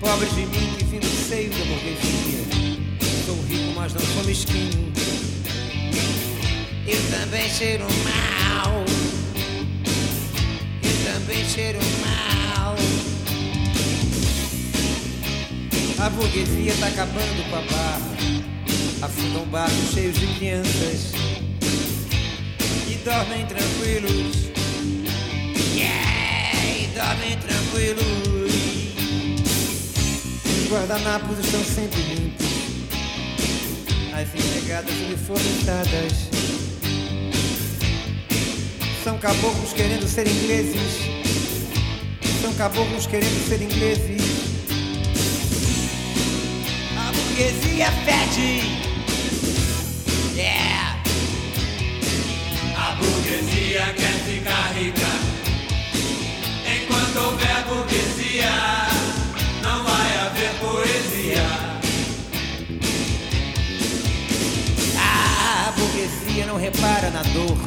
Speaker 19: Pobre de mim que vim do seio da burguesia. Mas não sou mesquinho. Eu também cheiro mal. Eu também cheiro mal. A burguesia tá acabando com a barra. Afundam barcos cheios de crianças. E dormem tranquilos. Yeah, e dormem tranquilos. Os guardanapos estão sempre limpos. As empregadas uniformizadas. São caboclos querendo ser ingleses. São caboclos querendo ser ingleses. A burguesia fede. Yeah.
Speaker 20: A burguesia quer ficar rica. Enquanto houver burguesia não
Speaker 19: repara na dor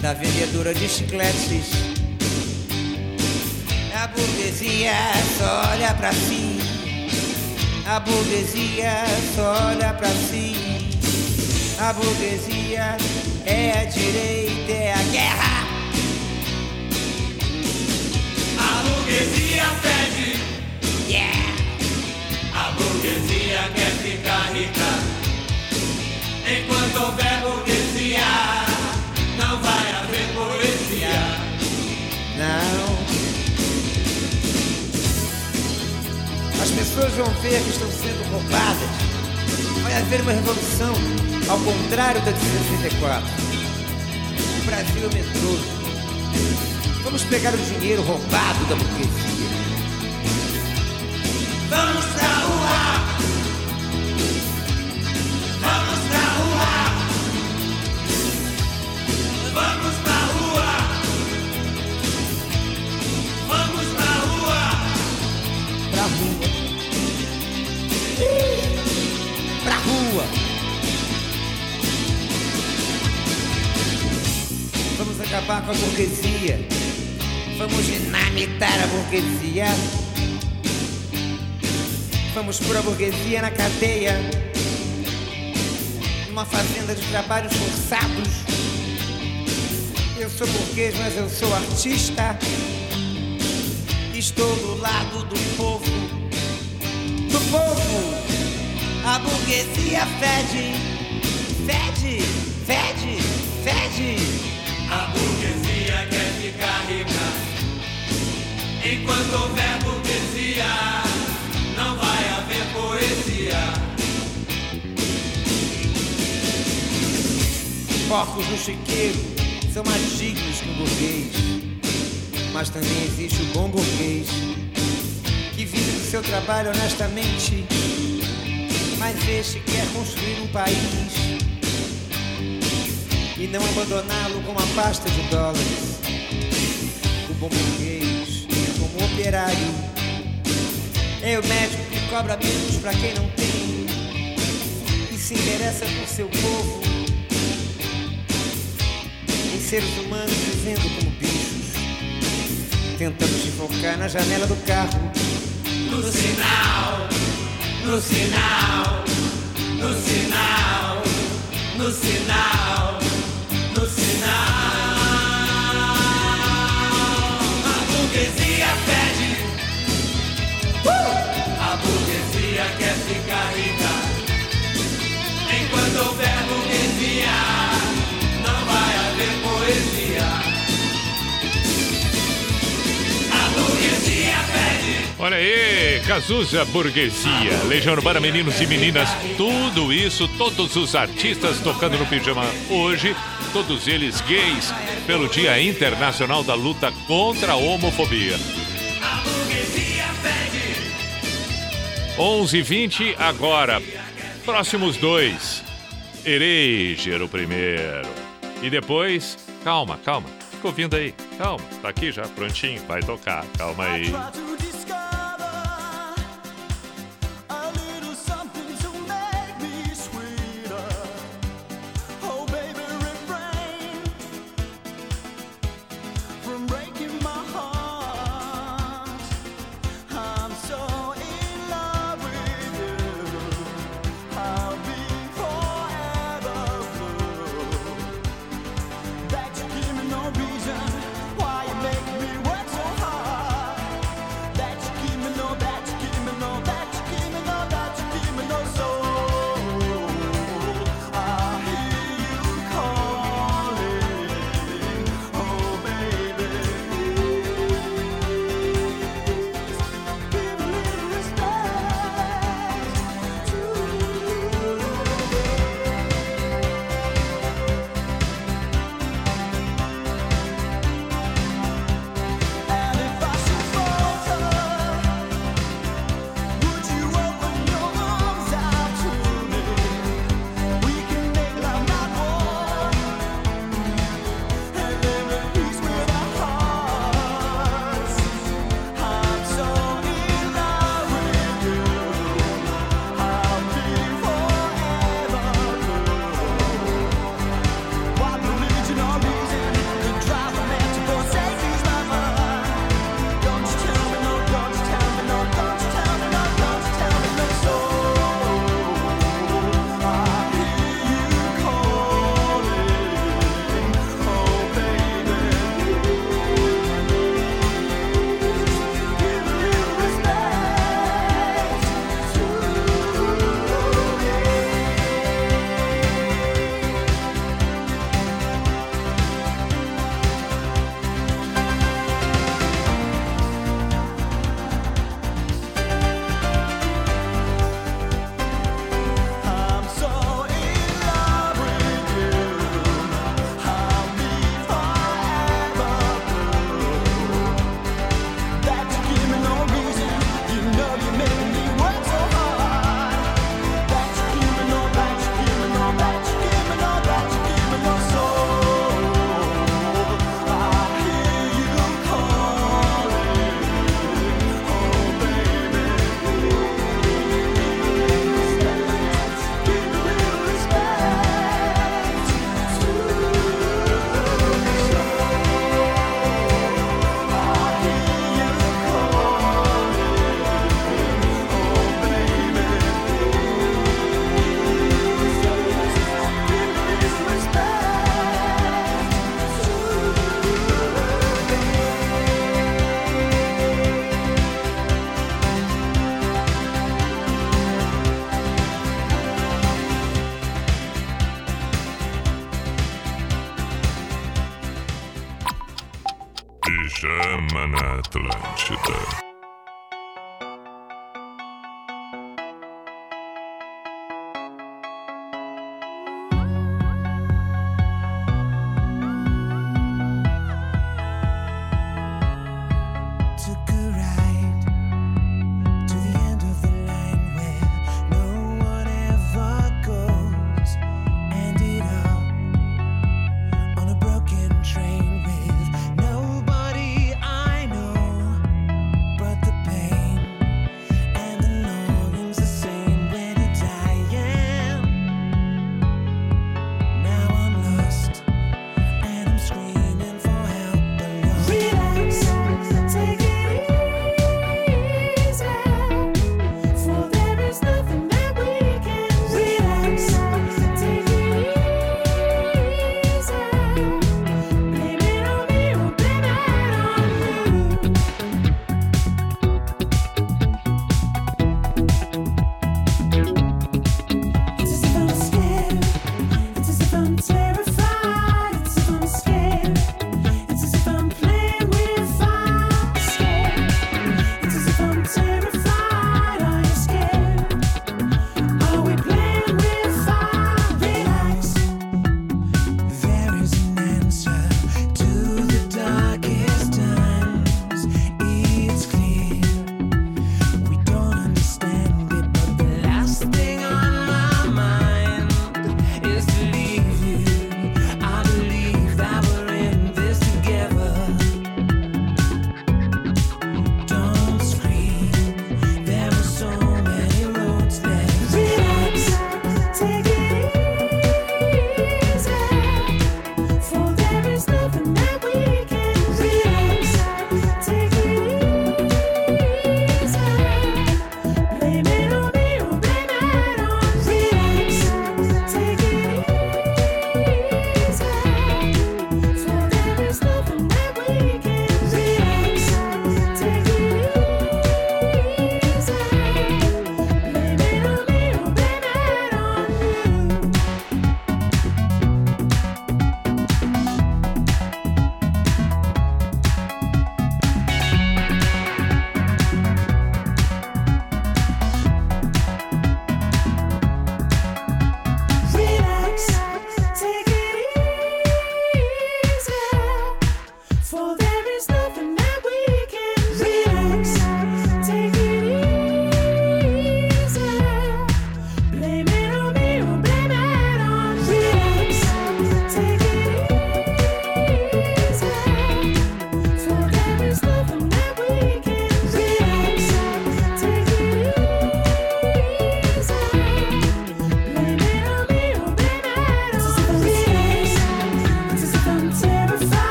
Speaker 19: da vendedora de chicletes. A burguesia só olha pra si. A burguesia só olha pra si. A burguesia é a direita, é a guerra.
Speaker 20: A burguesia fede.
Speaker 19: Yeah.
Speaker 20: A burguesia quer ficar rica. Enquanto houver burguesia, não vai haver poesia.
Speaker 19: Não. As pessoas vão ver que estão sendo roubadas. Vai haver uma revolução, ao contrário da de 64. O Brasil é medroso. Vamos pegar o dinheiro roubado da burguesia.
Speaker 20: Vamos pra rua!
Speaker 19: Acabar com a burguesia. Vamos dinamitar a burguesia. Vamos pôr a burguesia na cadeia. Numa fazenda de trabalhos forçados. Eu sou burguês, mas eu sou artista. Estou do lado do povo. Do povo! A burguesia fede. Fede, fede, fede.
Speaker 20: Rica. Enquanto houver burguesia, não vai haver poesia.
Speaker 19: Porcos no chiqueiro são mais dignos que o burguês. Mas também existe o bom burguês que vive do seu trabalho honestamente. Mas este quer construir um país e não abandoná-lo com uma pasta de dólares. O bom burguês, como operário, é o médico que cobra menos para quem não tem e se interessa por seu povo. Em seres humanos vivendo como bichos, tentando se focar na janela do carro.
Speaker 20: No sinal, no sinal, no sinal, no sinal,
Speaker 1: Olha aí, Cazuza Burguesia, Legião Urbana, meninos e meninas, tudo isso, todos os artistas tocando no pijama hoje, todos eles gays, pelo Dia Internacional da Luta contra a Homofobia. 11h20 agora, próximos dois, Ereger o primeiro, e depois, calma, calma, fica ouvindo aí, calma, tá aqui já, prontinho, vai tocar, calma aí.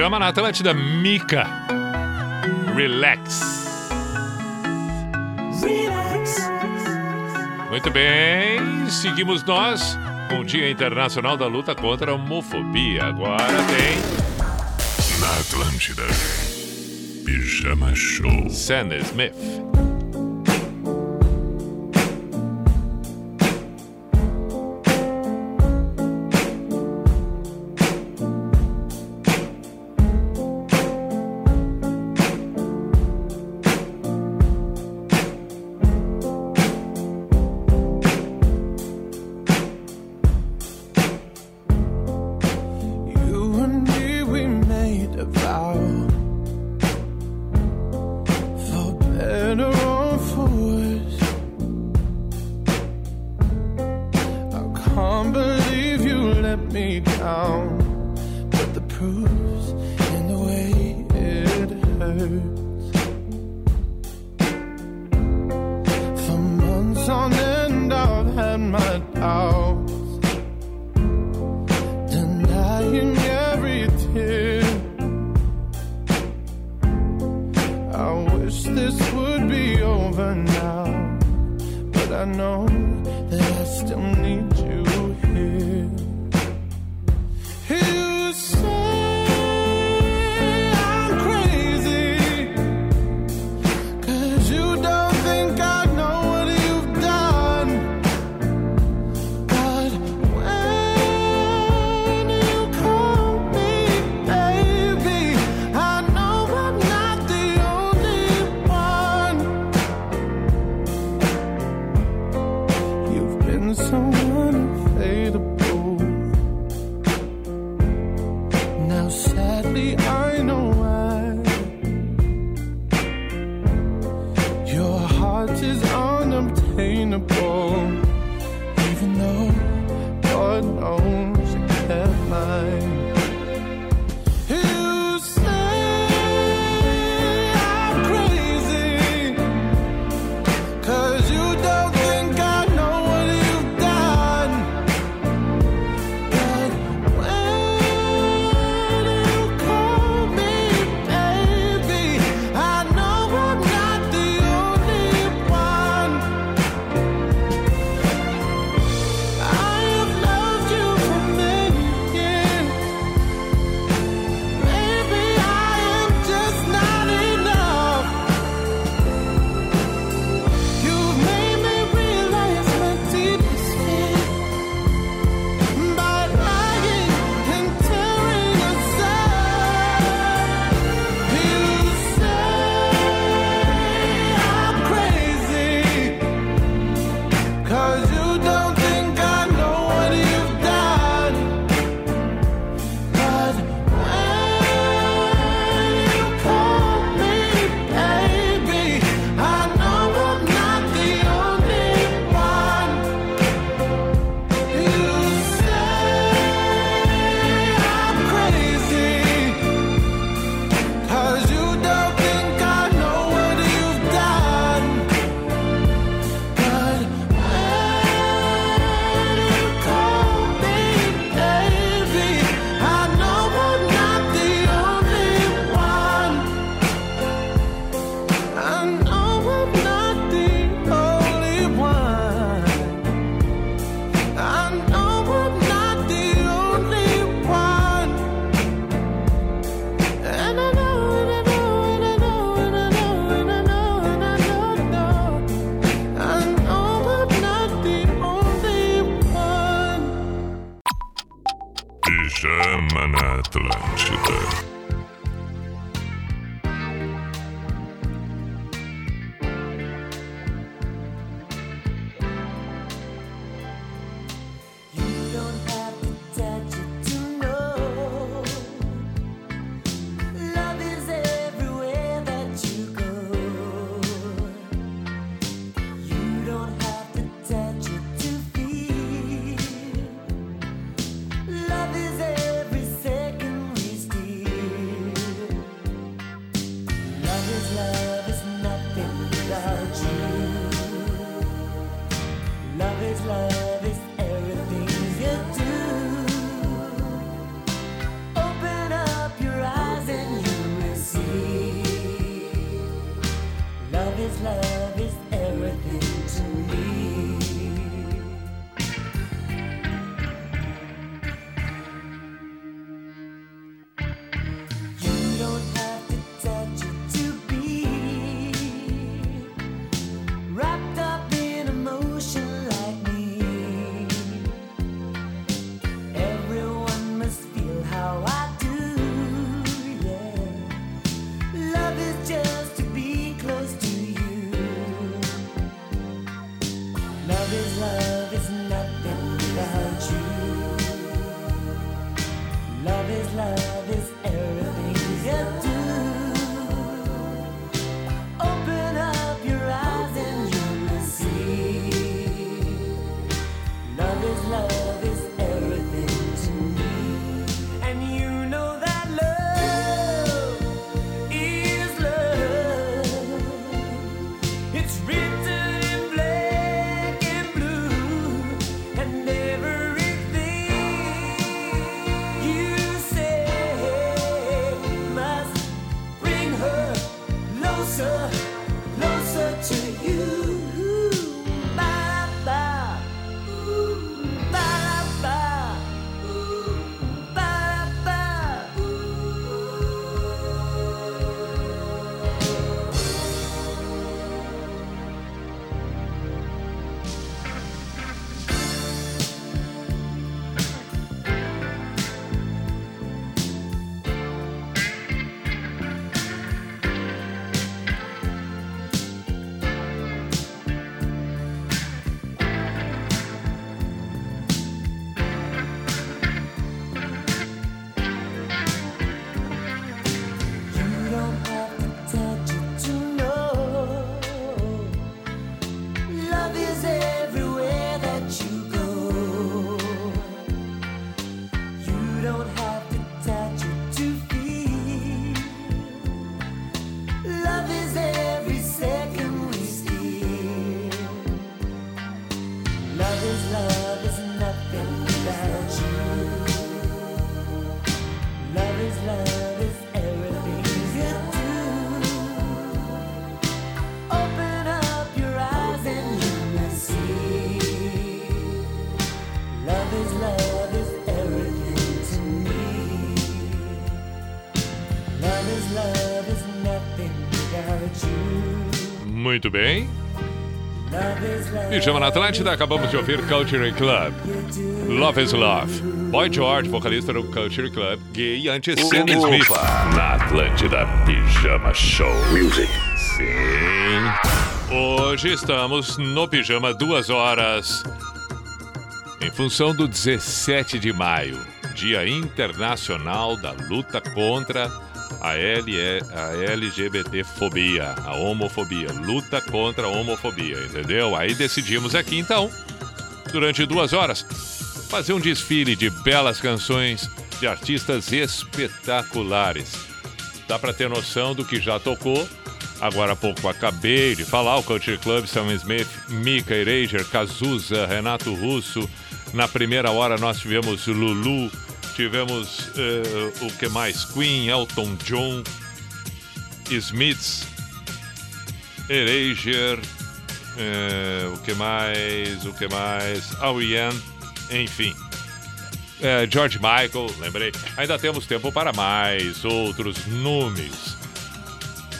Speaker 2: Chama na Atlântida
Speaker 21: Mica. Relax. Relax. Muito bem, seguimos nós com o Dia Internacional da Luta contra a Homofobia. Agora tem.
Speaker 3: Na Atlântida. Pijama Show.
Speaker 21: Sandy Smith.
Speaker 1: Muito bem.
Speaker 18: Love is love.
Speaker 1: Pijama na Atlântida, acabamos de ouvir Culture Club. Love is Love. Boy George, vocalista do Culture Club, gay antes Sam Smith.
Speaker 2: Na Atlântida Pijama Show. Music.
Speaker 1: Sim. Hoje estamos no Pijama duas horas. Em função do 17 de maio, Dia Internacional da Luta contra a, L a LGBTfobia, a homofobia. Luta contra a homofobia, entendeu? Aí decidimos aqui então, durante duas horas, fazer um desfile de belas canções de artistas espetaculares. Dá pra ter noção do que já tocou. Agora há pouco acabei de falar, o Culture Club, Sam Smith, Mika Eraser, Cazuza, Renato Russo. Na primeira hora nós tivemos Lulu, tivemos eh, o que mais? Queen, Elton John, Smiths, Eraser, eh, o que mais? O que mais? R.E.M., enfim. É, George Michael, lembrei. Ainda temos tempo para mais outros nomes.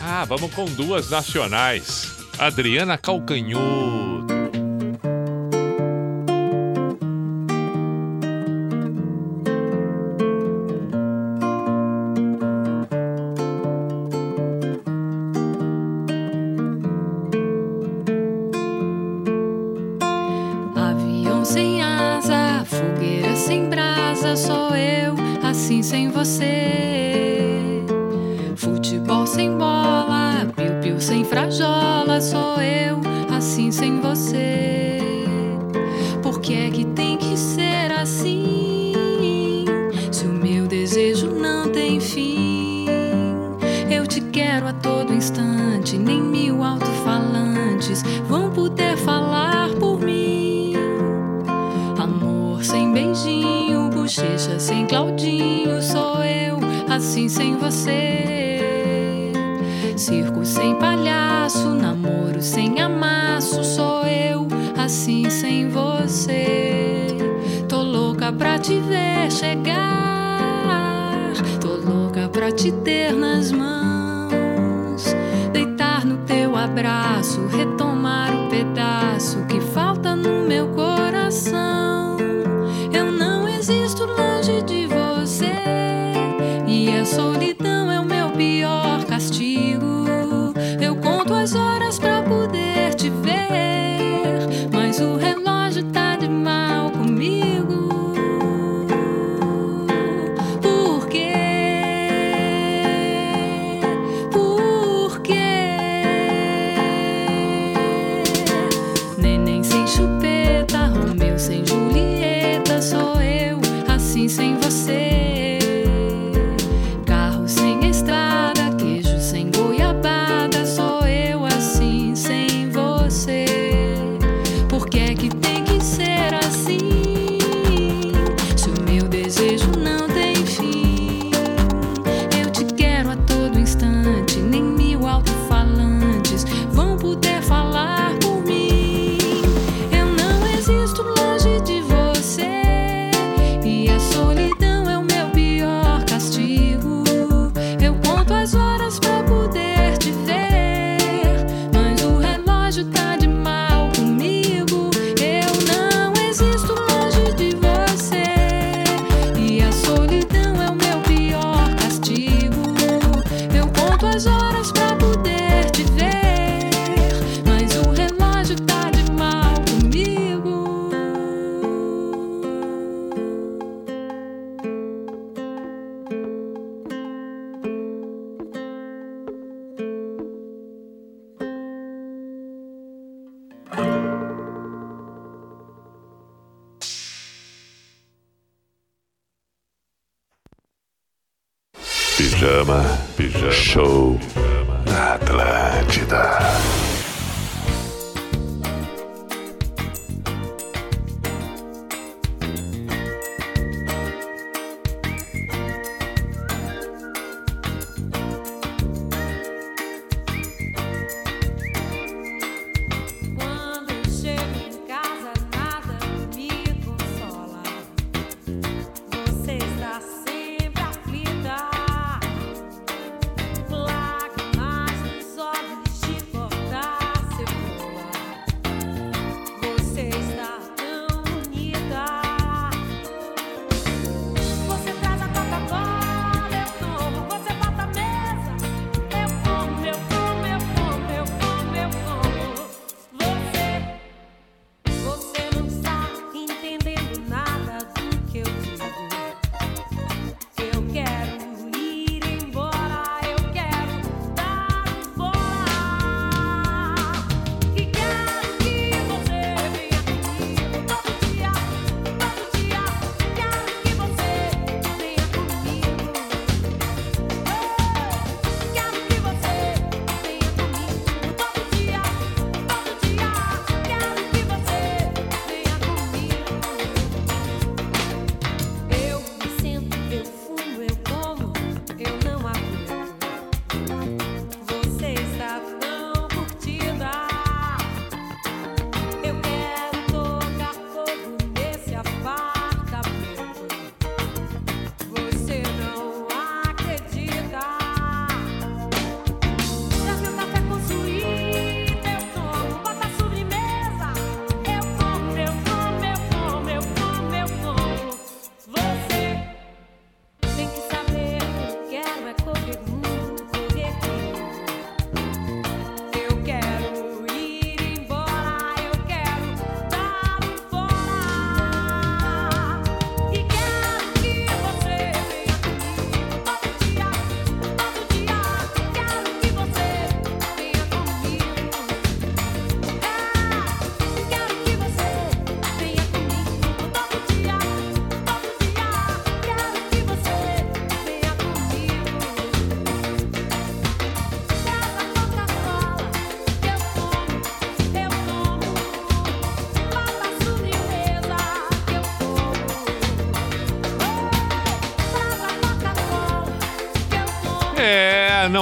Speaker 1: Ah, vamos com duas nacionais. Adriana Calcanhoto.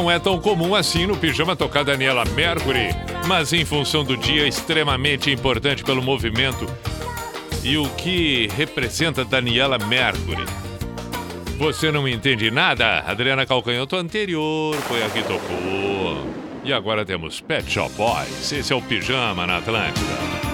Speaker 22: não é
Speaker 1: tão comum assim no pijama tocar Daniela Mercury, mas em função do dia extremamente importante pelo movimento e o que representa Daniela Mercury. Você não entende nada? Adriana Calcanhoto anterior foi aqui tocou. E agora temos Pet Shop Boys. Esse é o
Speaker 2: Pijama na Atlântida.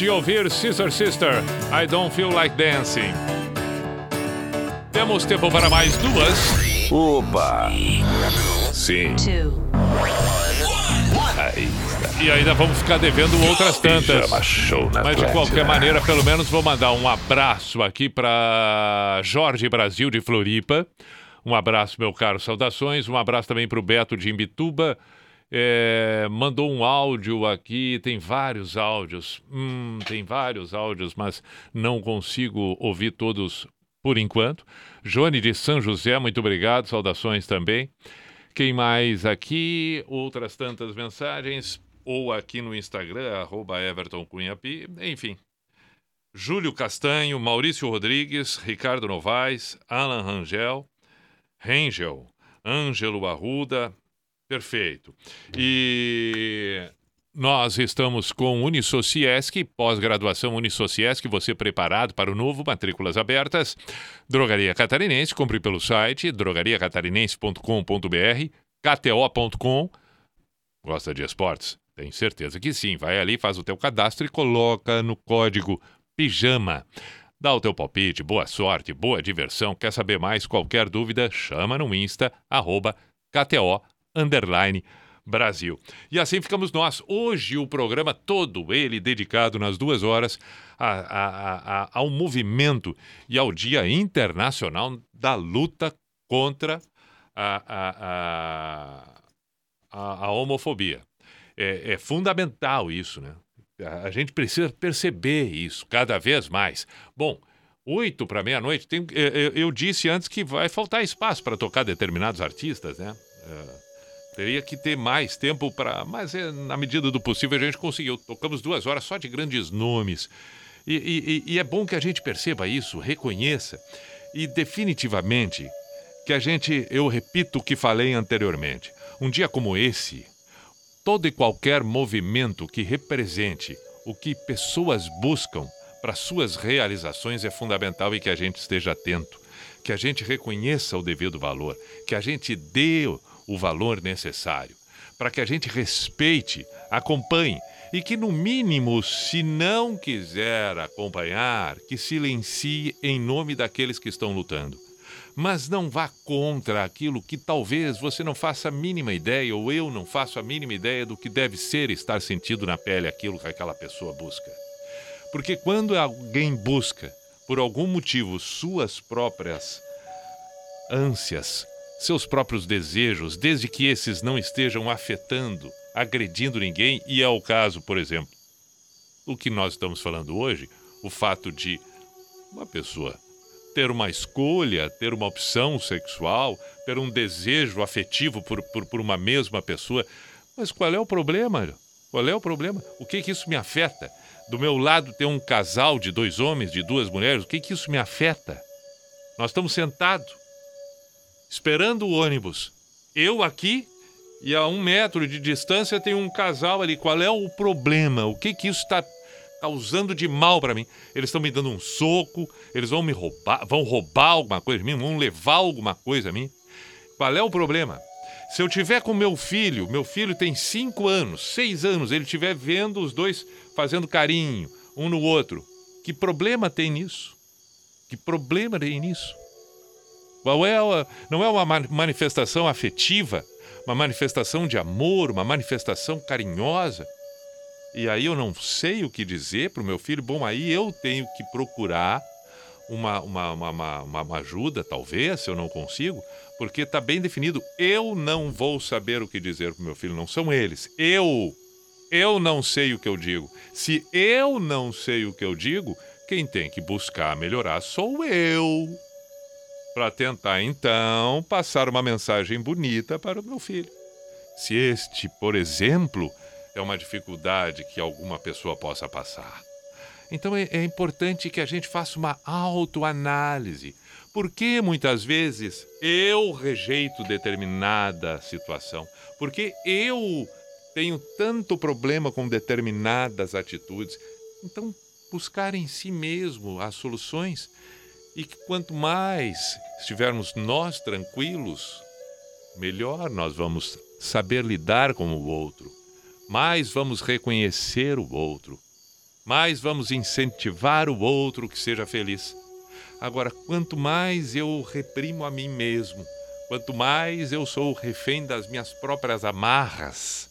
Speaker 1: De ouvir Sister Sister, I Don't Feel Like Dancing. Temos tempo para mais duas.
Speaker 2: Opa! Sim. Aí
Speaker 1: E ainda vamos ficar devendo outras tantas.
Speaker 2: Pijama Show na
Speaker 1: Mas de qualquer maneira, pelo menos vou mandar um abraço aqui para Jorge Brasil de Floripa. Um abraço, meu caro, saudações. Um abraço também para o Beto de Imbituba. É, mandou um áudio aqui, tem vários áudios. Hum, tem vários áudios, mas não consigo ouvir todos por enquanto. Joane de São José, muito obrigado, saudações também. Quem mais aqui? Outras tantas mensagens, ou aqui no Instagram, arroba Everton Cunha Pi, enfim. Júlio Castanho, Maurício Rodrigues, Ricardo Novaes, Alan Rangel, Rangel, Ângelo Arruda, perfeito. E nós estamos com Unisociesc, pós-graduação Unisociesc, você preparado para o novo, matrículas abertas. Drogaria Catarinense, compre pelo site drogariacatarinense.com.br, kto.com. Gosta de esportes? Tenho certeza que sim. Vai ali, faz o teu cadastro e coloca no código PIJAMA. Dá o teu palpite, boa sorte, boa diversão. Quer saber mais? Qualquer dúvida, chama no Insta, arroba KTO, underline, Brasil. E assim ficamos nós. Hoje o programa todo ele dedicado nas duas horas a- a- a- ao movimento e ao Dia Internacional da Luta contra a, homofobia. É, é fundamental isso, né? A- gente precisa perceber isso cada vez mais. Bom, oito para meia-noite, tem- é, é, eu disse antes que vai faltar espaço para tocar determinados artistas, né? É, teria que ter mais tempo para. Mas é, na medida do possível a gente conseguiu. Tocamos duas horas só de grandes nomes. E, e- e- é bom que a gente perceba isso, reconheça. E definitivamente que a gente, eu repito o que falei anteriormente, um dia como esse, todo e qualquer movimento que represente o que pessoas buscam para suas realizações é fundamental e que a gente esteja atento, que a gente reconheça o devido valor, que a gente dê o valor necessário, para que a gente respeite, acompanhe e que, no mínimo, se não quiser acompanhar, que silencie em nome daqueles que estão lutando mas não vá contra aquilo que talvez você não faça a mínima ideia ou eu não faço a mínima ideia do que deve ser estar sentido na pele aquilo que aquela pessoa busca. Porque quando alguém busca, por algum motivo, suas próprias ânsias, seus próprios desejos, desde que esses não estejam afetando, agredindo ninguém, e é o caso, por exemplo, o que nós estamos falando hoje, o fato de uma pessoa ter uma escolha, ter uma opção sexual, ter um desejo afetivo por, por, por uma mesma pessoa. Mas qual é o problema? Qual é o problema? O que que isso me afeta? Do meu lado tem um casal de dois homens, de duas mulheres, o que que isso me afeta? Nós estamos sentados, esperando o ônibus. Eu aqui e a um metro de distância tem um casal ali. Qual é o problema? O que que isso está causando de mal para mim? Eles estão me dando um soco, eles vão me roubar, vão roubar alguma coisa de mim, vão levar alguma coisa a mim. Qual é o problema? Se eu tiver com meu filho, meu filho tem cinco anos, seis anos, ele estiver vendo os dois fazendo carinho um no outro, que problema tem nisso? Que problema tem nisso? Qual é não é uma ma- manifestação afetiva, uma manifestação de amor, uma manifestação carinhosa? E aí eu não sei o que dizer para o meu filho. Bom, aí eu tenho que procurar uma, uma, uma- uma ajuda, talvez, se eu não consigo, porque está bem definido. Eu não vou saber o que dizer para o meu filho, não são eles. Eu, eu não sei o que eu digo. Se eu não sei o que eu digo, quem tem que buscar melhorar sou eu. Para tentar, então, passar uma mensagem bonita para o meu filho. Se este, por exemplo, é uma dificuldade que alguma pessoa possa passar.
Speaker 19: Então é, é importante que a gente faça uma autoanálise. Por que muitas vezes eu rejeito determinada situação? Por que eu tenho tanto problema com determinadas atitudes? Então, buscar em si mesmo as soluções e que quanto mais estivermos nós tranquilos, melhor nós vamos saber lidar com o outro, mais vamos reconhecer o outro, mais vamos incentivar o outro que seja feliz. Agora, quanto mais eu reprimo a mim mesmo, quanto mais eu sou refém das minhas próprias amarras,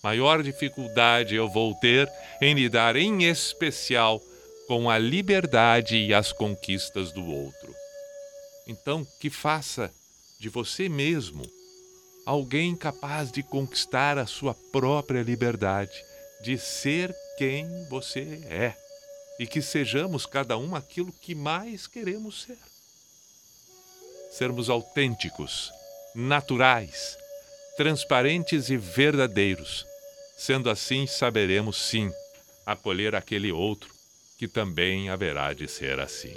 Speaker 19: maior dificuldade eu vou ter em lidar, em especial, com a liberdade e as conquistas do outro. Então, que faça de você mesmo alguém capaz de conquistar a sua própria liberdade, de ser quem você é e que sejamos cada um aquilo que mais queremos ser. Sermos autênticos, naturais, transparentes e verdadeiros. Sendo assim, saberemos sim acolher aquele outro que também haverá de ser assim.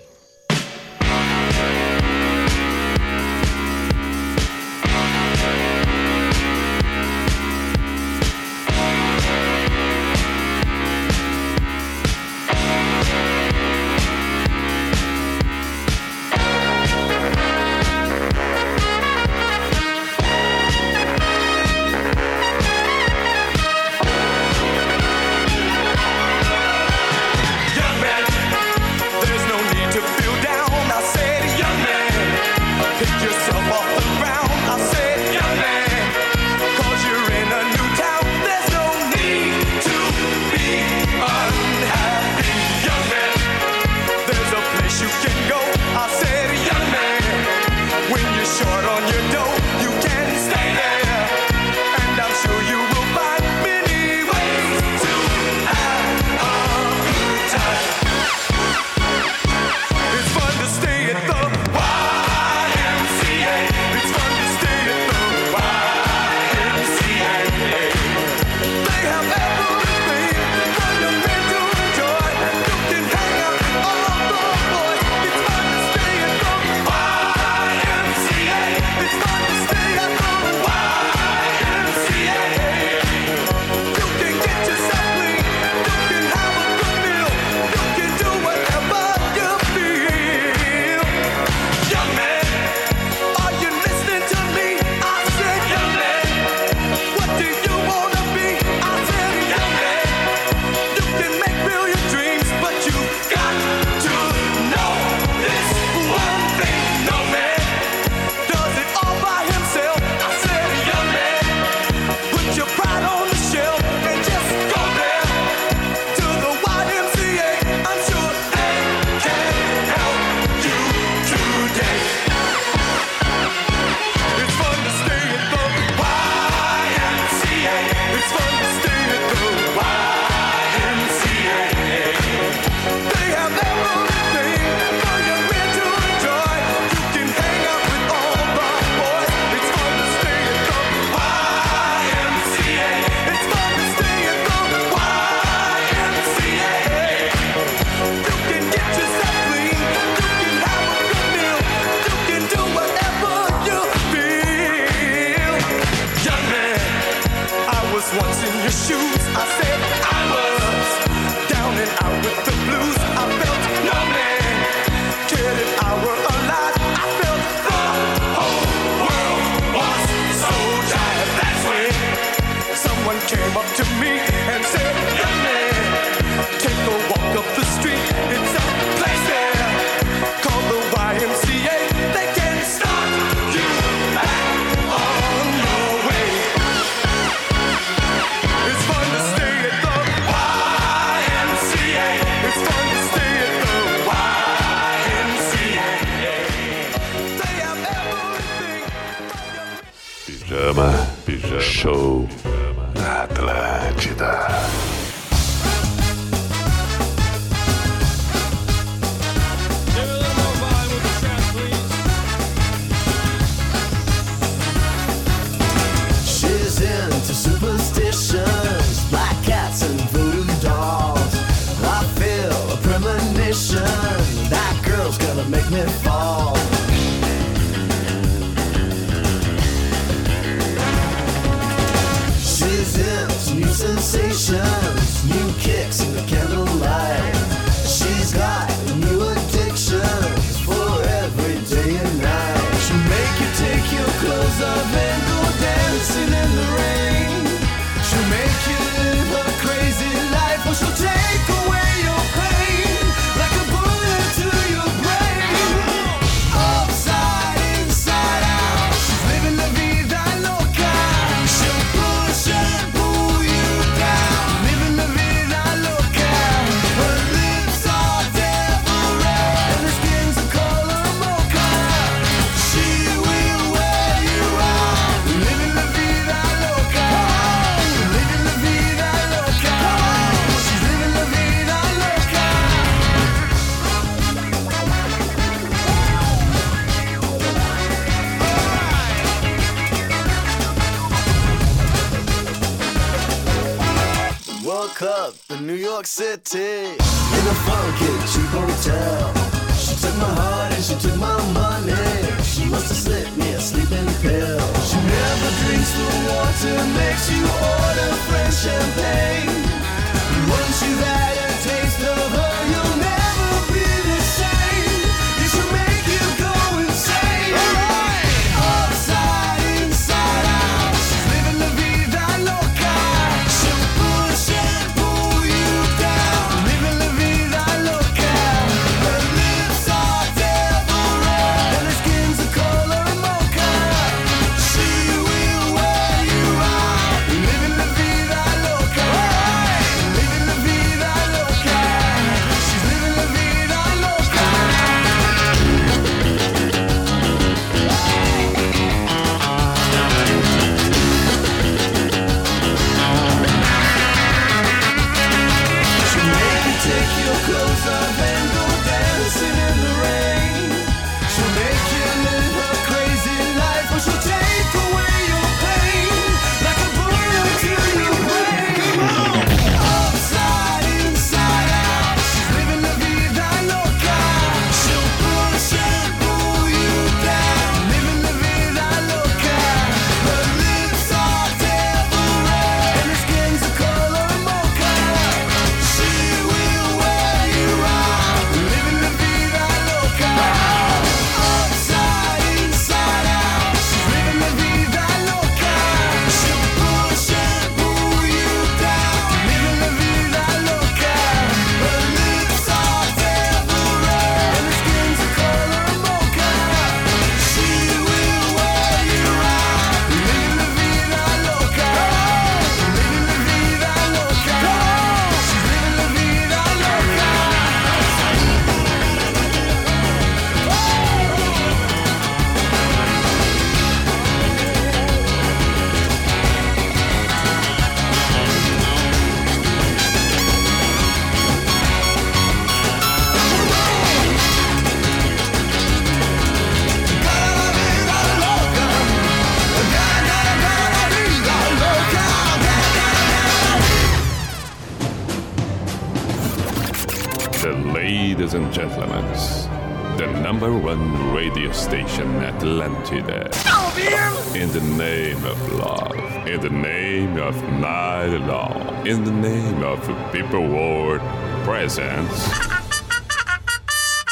Speaker 23: presents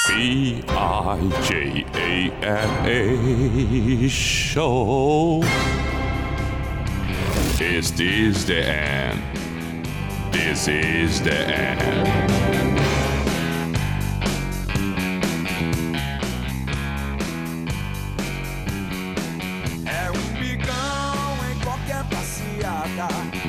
Speaker 23: B I J A N A Show. Is this the end? This is the end.